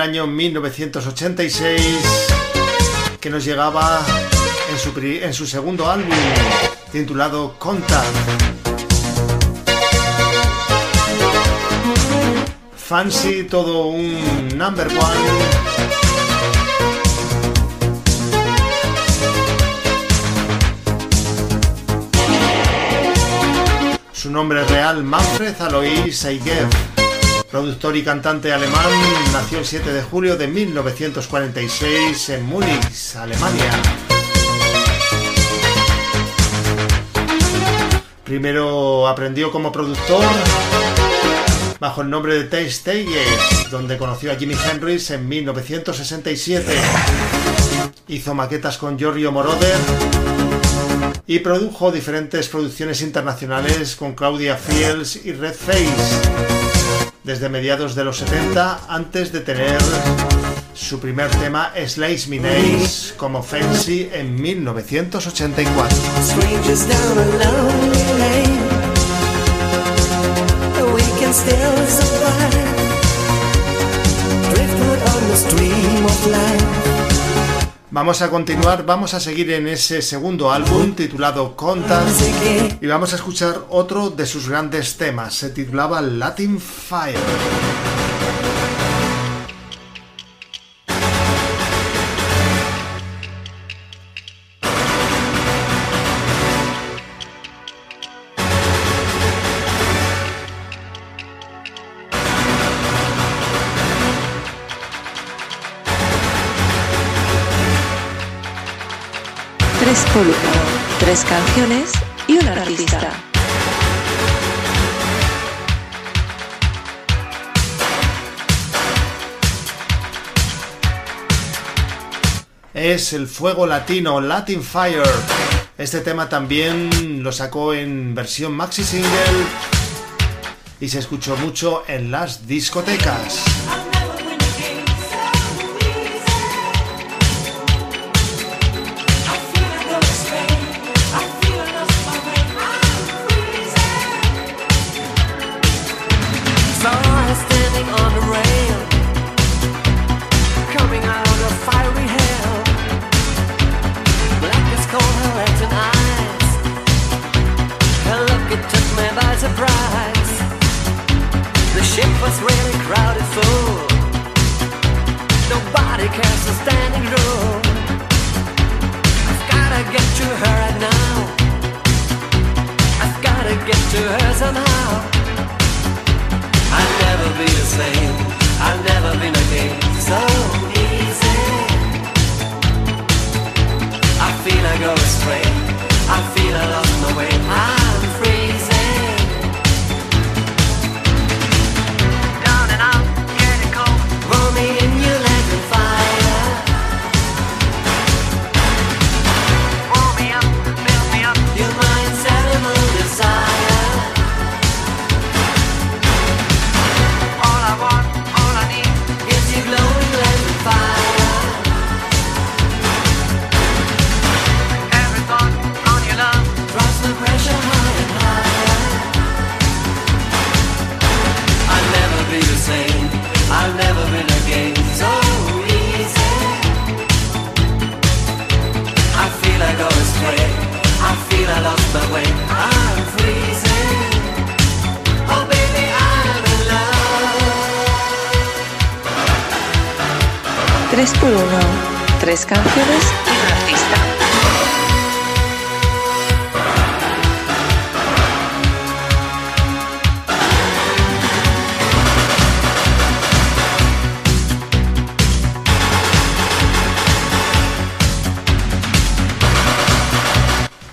Año 1986, que nos llegaba en su, en su segundo álbum, titulado Contact. Fancy, todo un number one. Su nombre real, Manfred Alois Seigev. Productor y cantante alemán, nació el 7 de julio de 1946 en Múnich, Alemania. Primero aprendió como productor bajo el nombre de Taste Stayes, donde conoció a Jimi Hendrix en 1967. Hizo maquetas con Giorgio Moroder y produjo diferentes producciones internacionales con Claudia Fields y Red Face desde mediados de los 70 antes de tener su primer tema Slice Me como Fancy en 1984. Vamos a continuar, vamos a seguir en ese segundo álbum titulado Contact y vamos a escuchar otro de sus grandes temas. Se titulaba Latin Fire. Tres canciones y un artista. Es el fuego latino, Latin Fire. Este tema también lo sacó en versión maxi single y se escuchó mucho en las discotecas.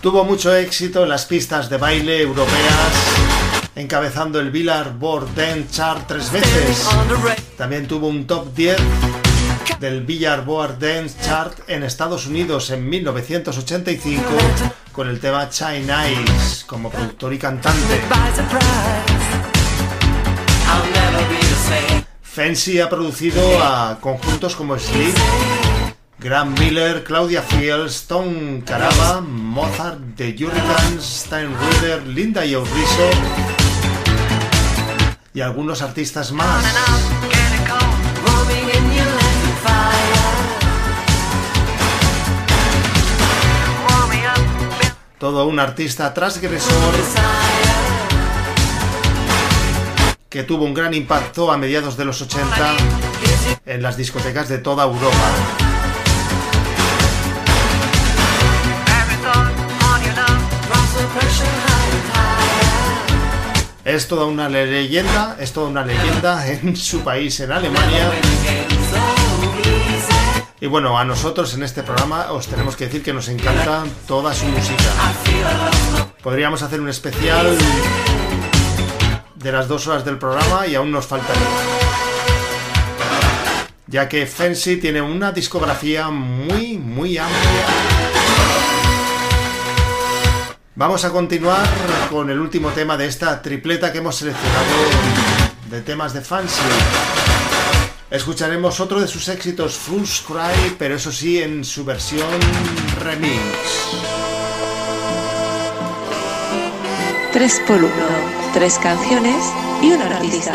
Tuvo mucho éxito en las pistas de baile europeas, encabezando el Billboard Dance Chart tres veces. También tuvo un top 10 del Billboard Dance Chart en Estados Unidos en 1985 con el tema China Eyes como productor y cantante. Fancy ha producido a conjuntos como Sleep, Graham Miller, Claudia Fields, Tom Caraba, Mozart, The Hurricanes, Stein Reader, Linda y Rizzo y algunos artistas más. Todo un artista transgresor que tuvo un gran impacto a mediados de los 80 en las discotecas de toda Europa. Es toda una leyenda, es toda una leyenda en su país, en Alemania. Y bueno, a nosotros en este programa os tenemos que decir que nos encanta toda su música. Podríamos hacer un especial de las dos horas del programa y aún nos faltaría. Ya que Fancy tiene una discografía muy, muy amplia. Vamos a continuar con el último tema de esta tripleta que hemos seleccionado de temas de Fancy. Escucharemos otro de sus éxitos, Fool's Cry, pero eso sí en su versión remix. 3 por 1 Tres canciones y un artista.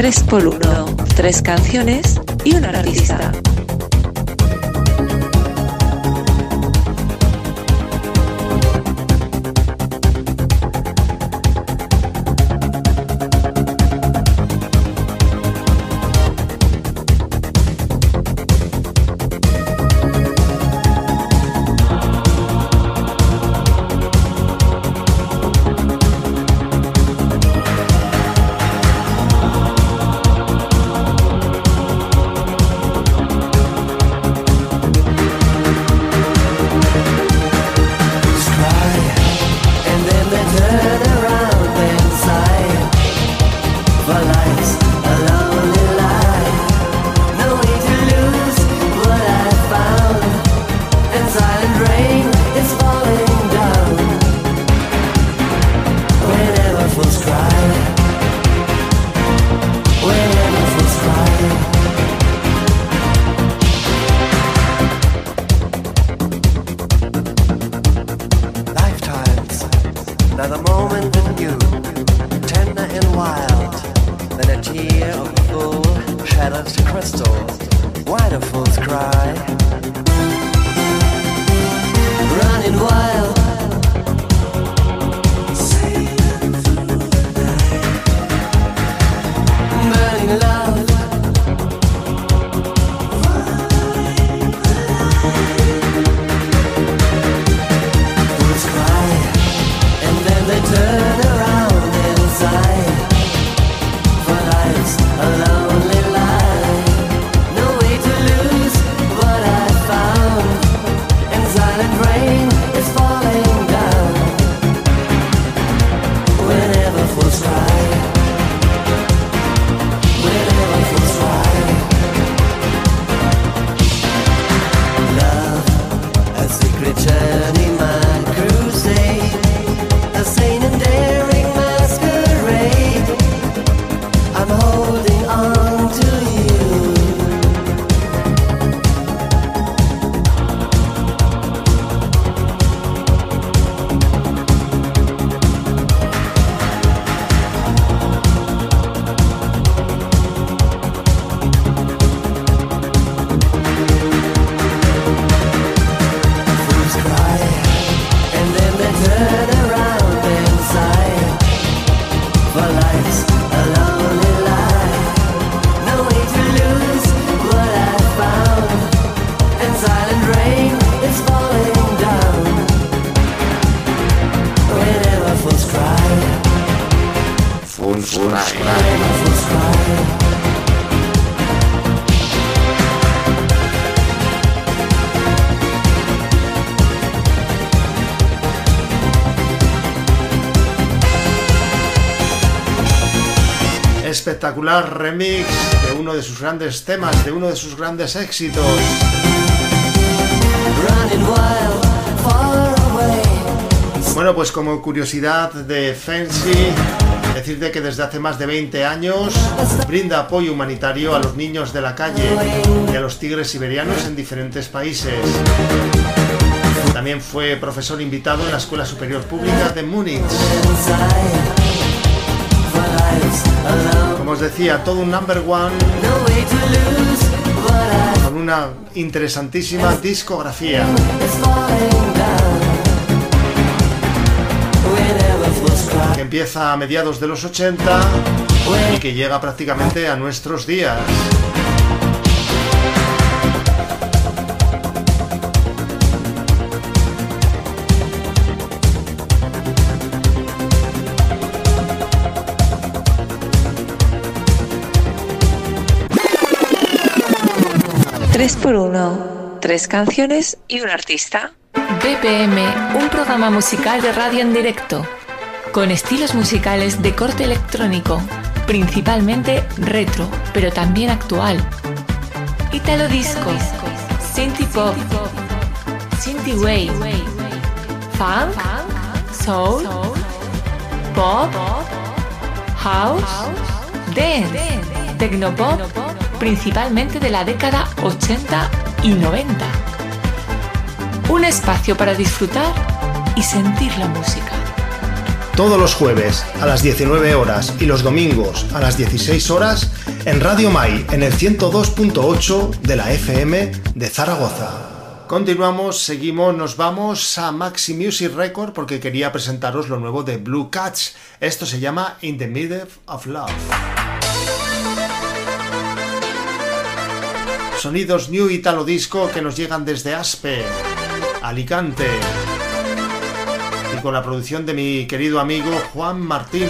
Tres por 1 Tres canciones y un artista. Moment with you, tender and wild, than a tear of shatters to crystal. Why do fools cry? Running wild. Espectacular remix de uno de sus grandes temas, de uno de sus grandes éxitos. Bueno, pues como curiosidad de Fancy, decirte que desde hace más de 20 años brinda apoyo humanitario a los niños de la calle y a los tigres siberianos en diferentes países. También fue profesor invitado en la Escuela Superior Pública de Múnich. Como os decía, todo un number one con una interesantísima discografía. que empieza a mediados de los 80 y que llega prácticamente a nuestros días. Tres por uno. Tres canciones y un artista. BPM, un programa musical de radio en directo, con estilos musicales de corte electrónico, principalmente retro, pero también actual. Italo disco, synthie pop, synthie funk, soul, pop, house, dance, tecnopop, principalmente de la década 80 y 90. Un espacio para disfrutar y sentir la música. Todos los jueves a las 19 horas y los domingos a las 16 horas en Radio Mai en el 102.8 de la FM de Zaragoza. Continuamos, seguimos, nos vamos a Maxi Music Record porque quería presentaros lo nuevo de Blue Cats. Esto se llama In the Middle of Love. Sonidos New Italo Disco que nos llegan desde Aspe, Alicante. Y con la producción de mi querido amigo Juan Martínez.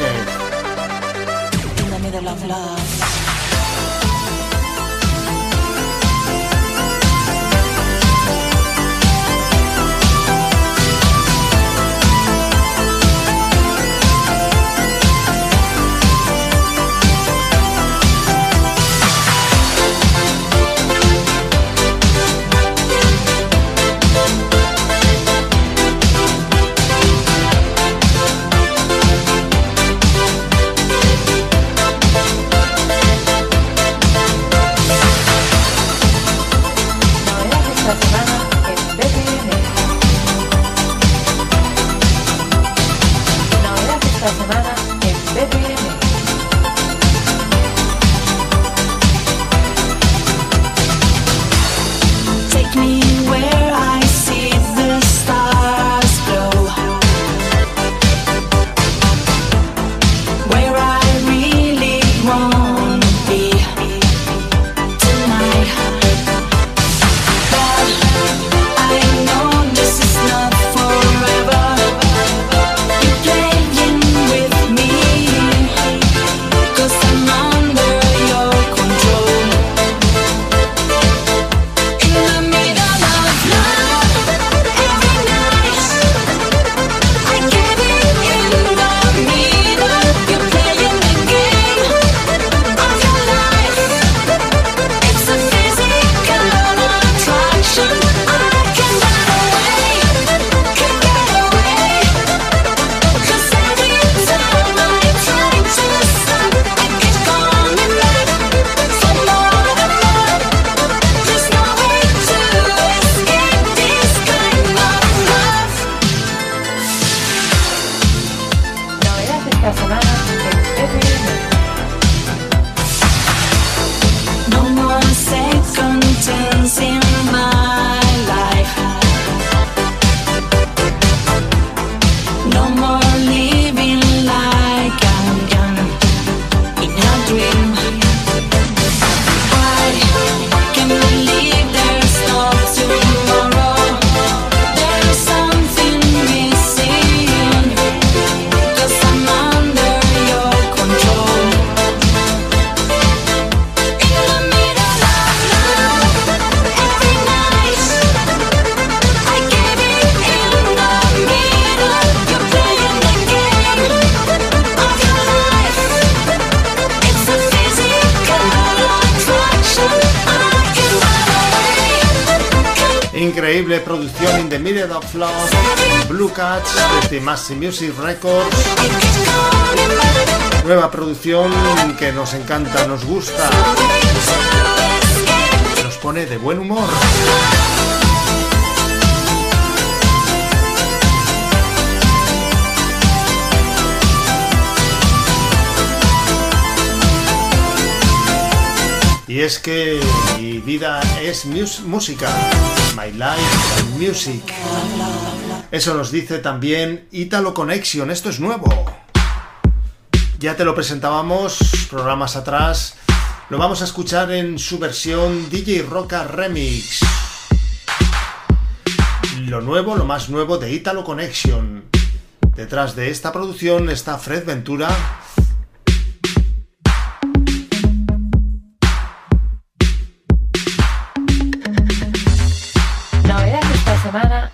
Music Records. Nueva producción que nos encanta, nos gusta, nos pone de buen humor. Y es que mi vida es música. My life and music. Eso nos dice también Italo Connection, esto es nuevo. Ya te lo presentábamos programas atrás. Lo vamos a escuchar en su versión DJ Roca Remix. Lo nuevo, lo más nuevo de Italo Connection. Detrás de esta producción está Fred Ventura, semana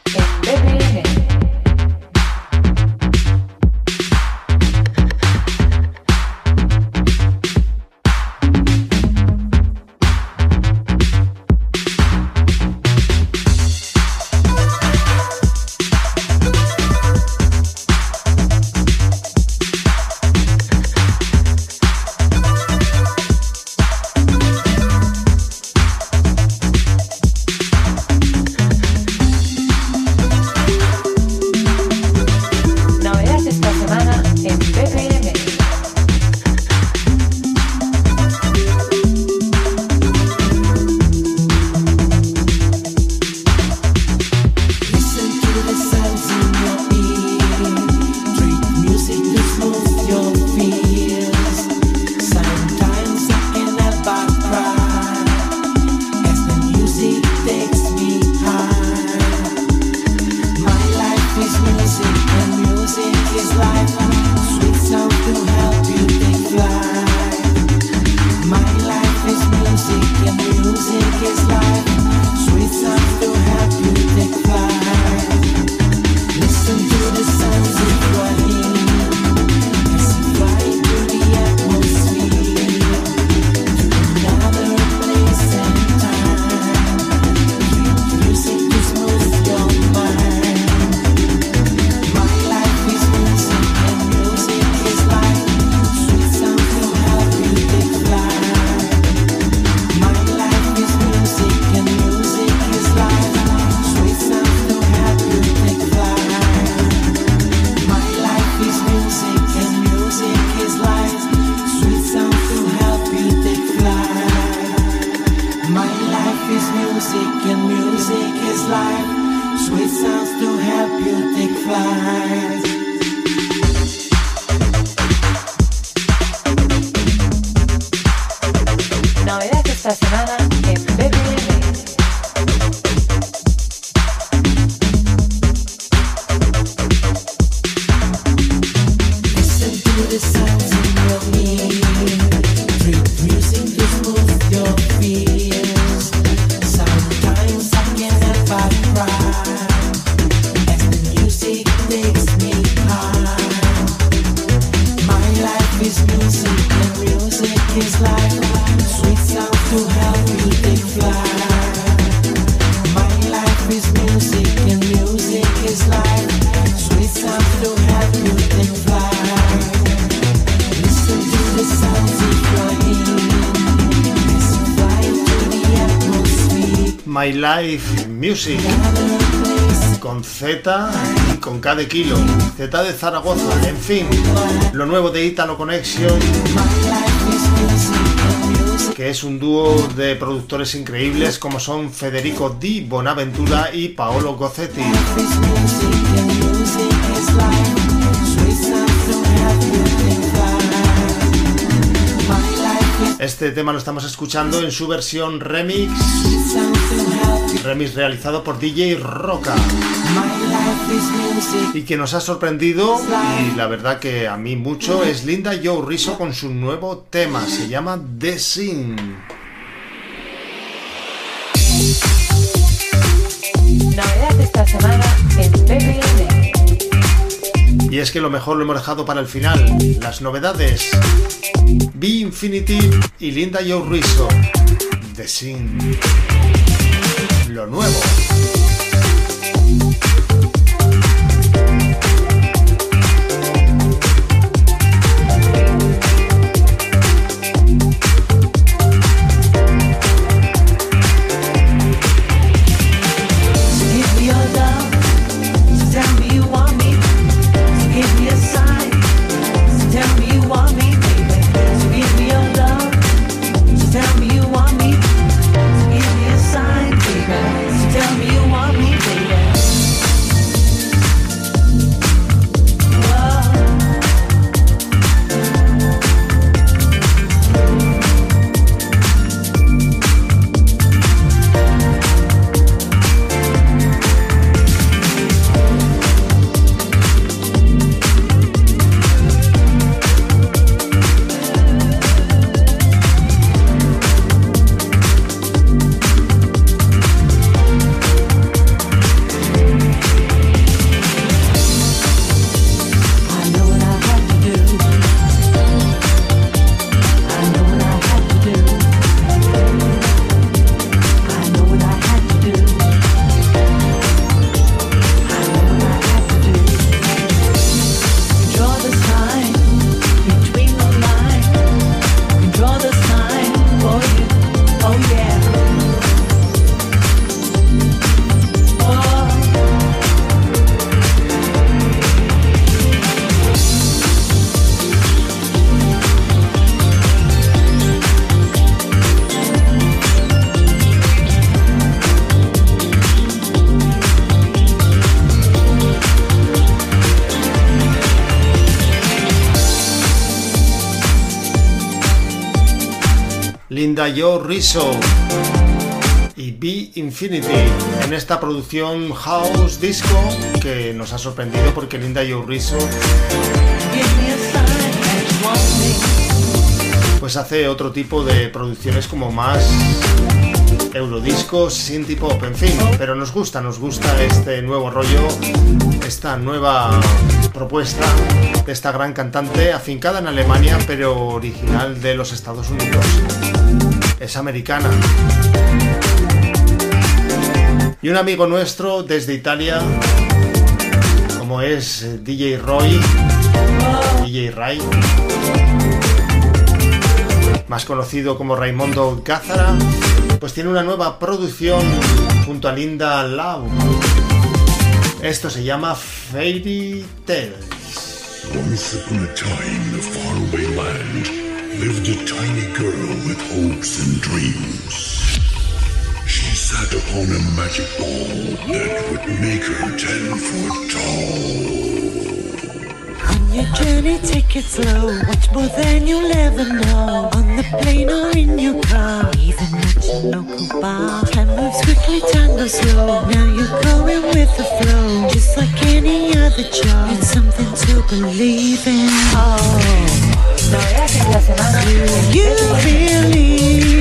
My Life Music. Con Z y con K de kilo, Z de Zaragoza, en fin, lo nuevo de Italo Connection, que es un dúo de productores increíbles como son Federico Di Bonaventura y Paolo Gozzetti. Este tema lo estamos escuchando en su versión remix, remix realizado por DJ Roca y que nos ha sorprendido y la verdad que a mí mucho es Linda Joe Rizzo con su nuevo tema, se llama The Sin. Novedad esta semana en BPM. Y es que lo mejor lo hemos dejado para el final, las novedades. B Infinity y Linda Joe Rizzo, The Sin. Lo nuevo. Rizzo y B Infinity en esta producción House Disco que nos ha sorprendido porque Linda want me. pues hace otro tipo de producciones como más eurodiscos, synth pop, en fin, pero nos gusta, nos gusta este nuevo rollo, esta nueva propuesta de esta gran cantante afincada en Alemania, pero original de los Estados Unidos. Es americana. Y un amigo nuestro desde Italia, como es eh, DJ Roy, DJ Ray, más conocido como Raimondo Gázara, pues tiene una nueva producción junto a Linda Lau. Esto se llama Fairy Tales. Lived a tiny girl with hopes and dreams. She sat upon a magic ball that would make her ten foot tall. On your journey, take it slow. Much more than you'll ever know. On the plane or in your car, even at your local bar. Time moves quickly, time goes slow. Now you're going with the flow, just like any other job. It's something to believe in. Oh. Do you believe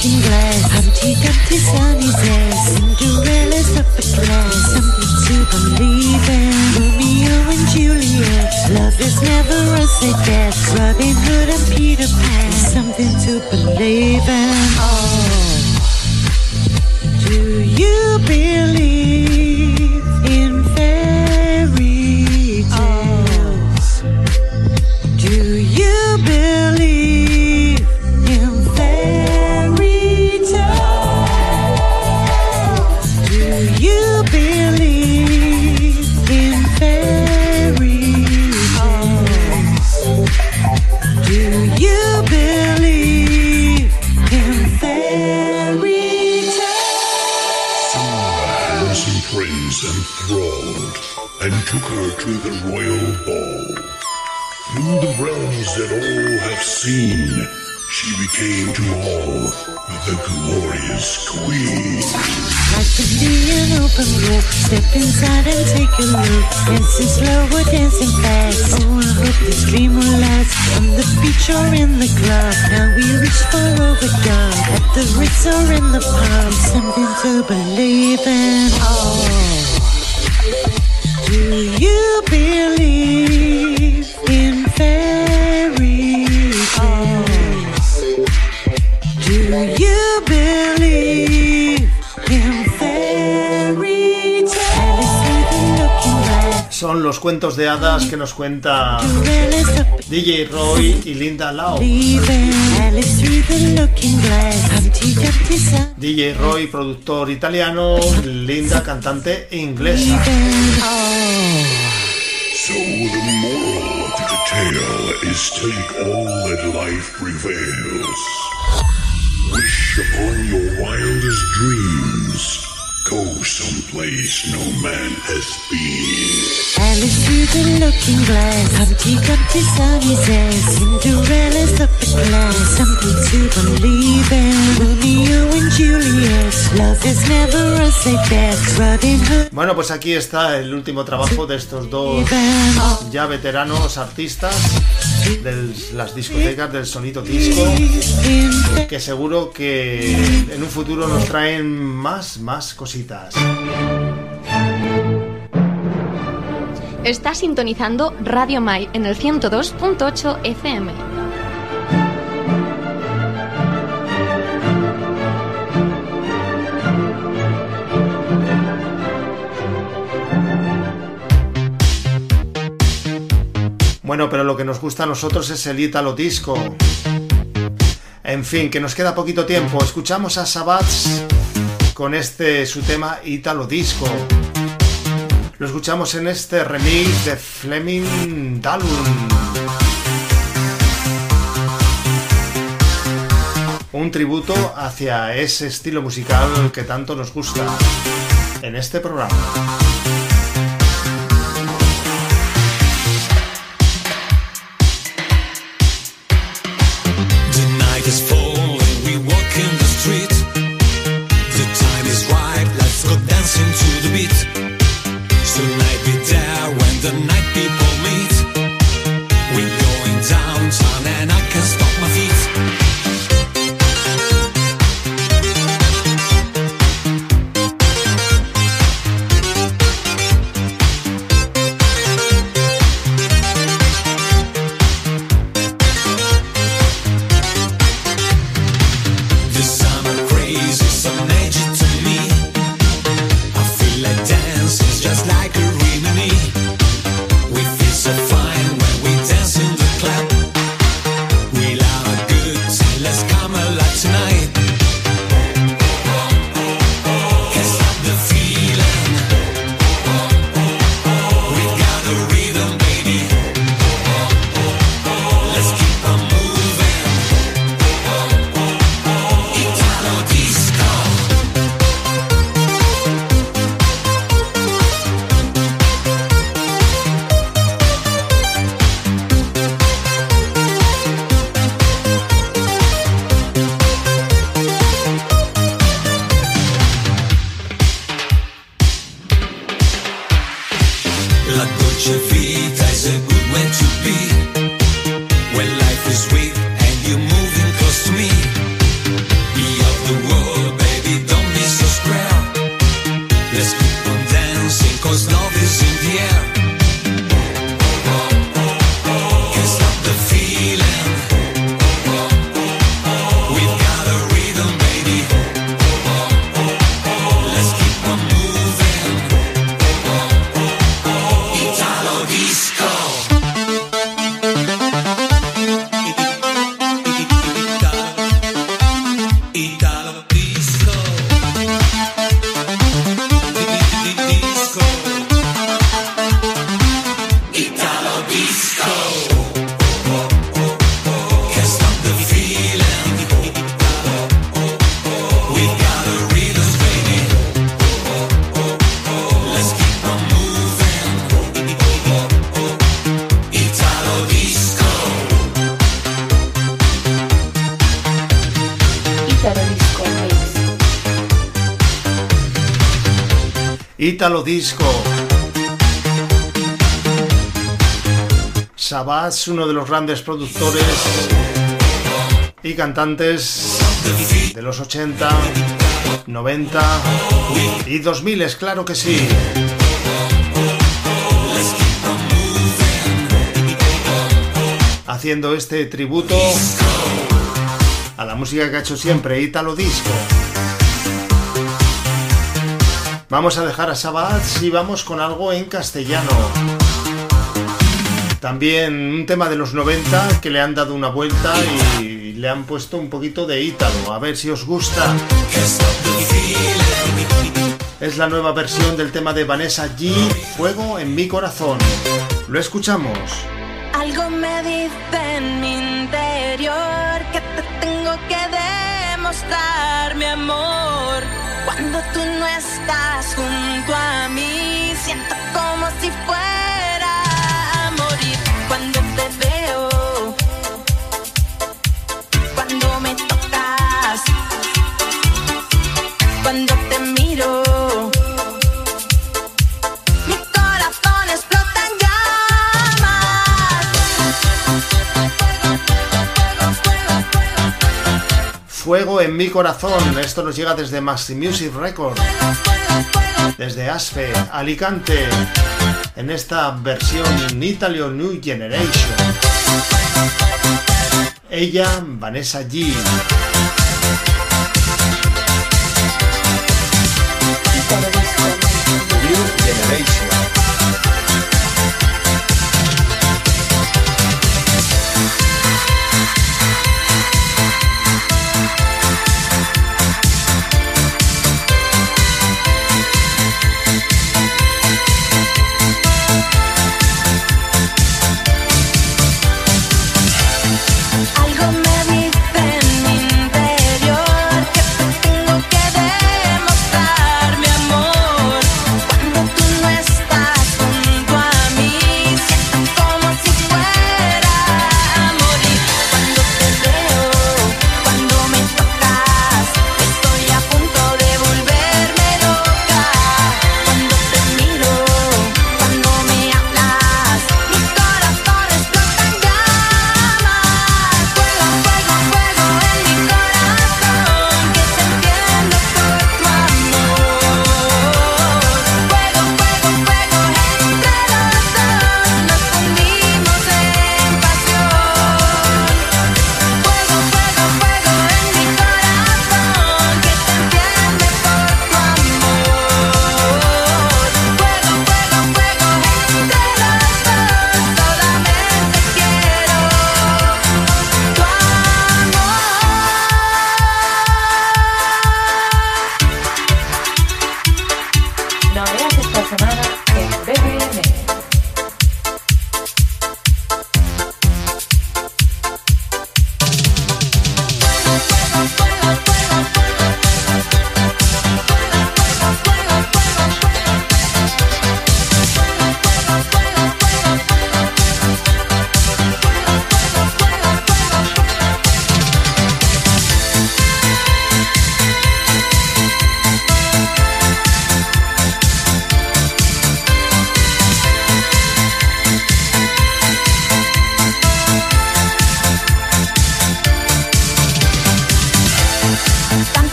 looking glass. Humpty Dumpty sunny says Cinderella's at last. Something to believe in. Romeo and Juliet. Love is never a death. Robin Hood and Peter Pan. Something to believe in. Oh. Do you believe became to all the glorious queen. Life could be an open book. Step inside and take a look. Dancing slow or dancing fast. Oh, I hope this dream will last. On the beach or in the club. Now we reach for overdub. At the Ritz or in the pub. Something to believe in. Oh. Do you believe los cuentos de hadas que nos cuenta DJ Roy y Linda Lau. DJ Roy, productor italiano, Linda, cantante inglesa. So the moral of the tale is take all that life prevails. Wish upon your wildest dreams. Go someplace no man has been. Alice through the looking glass. Humpty Dumpty sunny says Cinderella's up at last. Something to believe in. Romeo and Juliet. Love is never a death. Robin Hood. Bueno, pues aquí está el último trabajo de estos dos ya veteranos artistas de las discotecas del sonido disco que seguro que en un futuro nos traen más, más cositas. Está sintonizando Radio Mai en el 102.8 FM. Bueno, pero lo que nos gusta a nosotros es el Italo Disco. En fin, que nos queda poquito tiempo. Escuchamos a Sabats con este su tema Italo Disco. Lo escuchamos en este remix de Fleming Dalun. Un tributo hacia ese estilo musical que tanto nos gusta en este programa. Disco. Sabas, uno de los grandes productores y cantantes de los 80, 90 y 2000, es claro que sí. Haciendo este tributo a la música que ha hecho siempre Italo Disco. Vamos a dejar a Sabbath y vamos con algo en castellano. También un tema de los 90 que le han dado una vuelta y le han puesto un poquito de ítalo. A ver si os gusta. Es la nueva versión del tema de Vanessa G, Fuego en mi corazón. Lo escuchamos. Algo me dice en mi interior que te tengo que demostrar mi amor. Cuando tú no estás junto a mí, siento como si fuera Fuego en mi corazón. Esto nos llega desde Maxi Music Records. Desde Asfe, Alicante. En esta versión Italio New Generation. Ella, Vanessa G.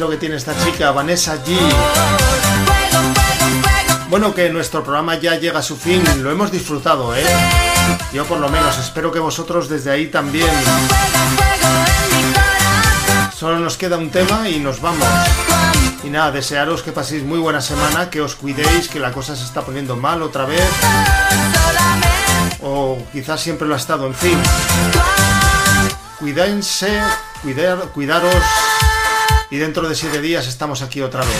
Lo que tiene esta chica, Vanessa G. Bueno, que nuestro programa ya llega a su fin. Lo hemos disfrutado, ¿eh? Yo por lo menos, espero que vosotros desde ahí también. Solo nos queda un tema y nos vamos. Y nada, desearos que paséis muy buena semana, que os cuidéis, que la cosa se está poniendo mal otra vez. O quizás siempre lo ha estado, en fin. Cuídense, cuidar, cuidaros. Y dentro de siete días estamos aquí otra vez.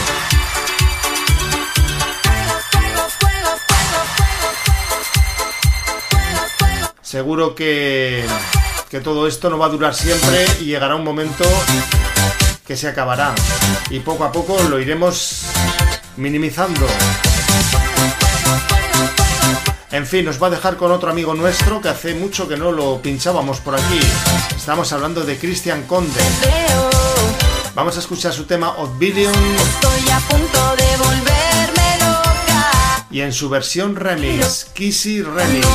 Seguro que, que todo esto no va a durar siempre y llegará un momento que se acabará. Y poco a poco lo iremos minimizando. En fin, nos va a dejar con otro amigo nuestro que hace mucho que no lo pinchábamos por aquí. Estamos hablando de Cristian Conde. Vamos a escuchar su tema Oblivion Estoy a punto de volverme loca. y en su versión remix, Kissy Remix.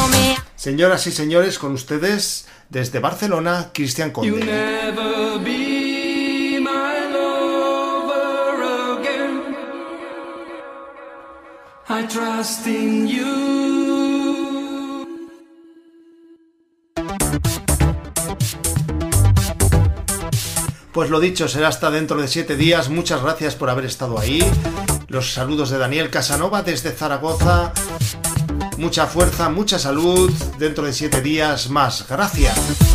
Señoras y señores, con ustedes desde Barcelona, Cristian You Conde. never be my lover again. I trust in you. Pues lo dicho, será hasta dentro de siete días. Muchas gracias por haber estado ahí. Los saludos de Daniel Casanova desde Zaragoza. Mucha fuerza, mucha salud. Dentro de siete días más. Gracias.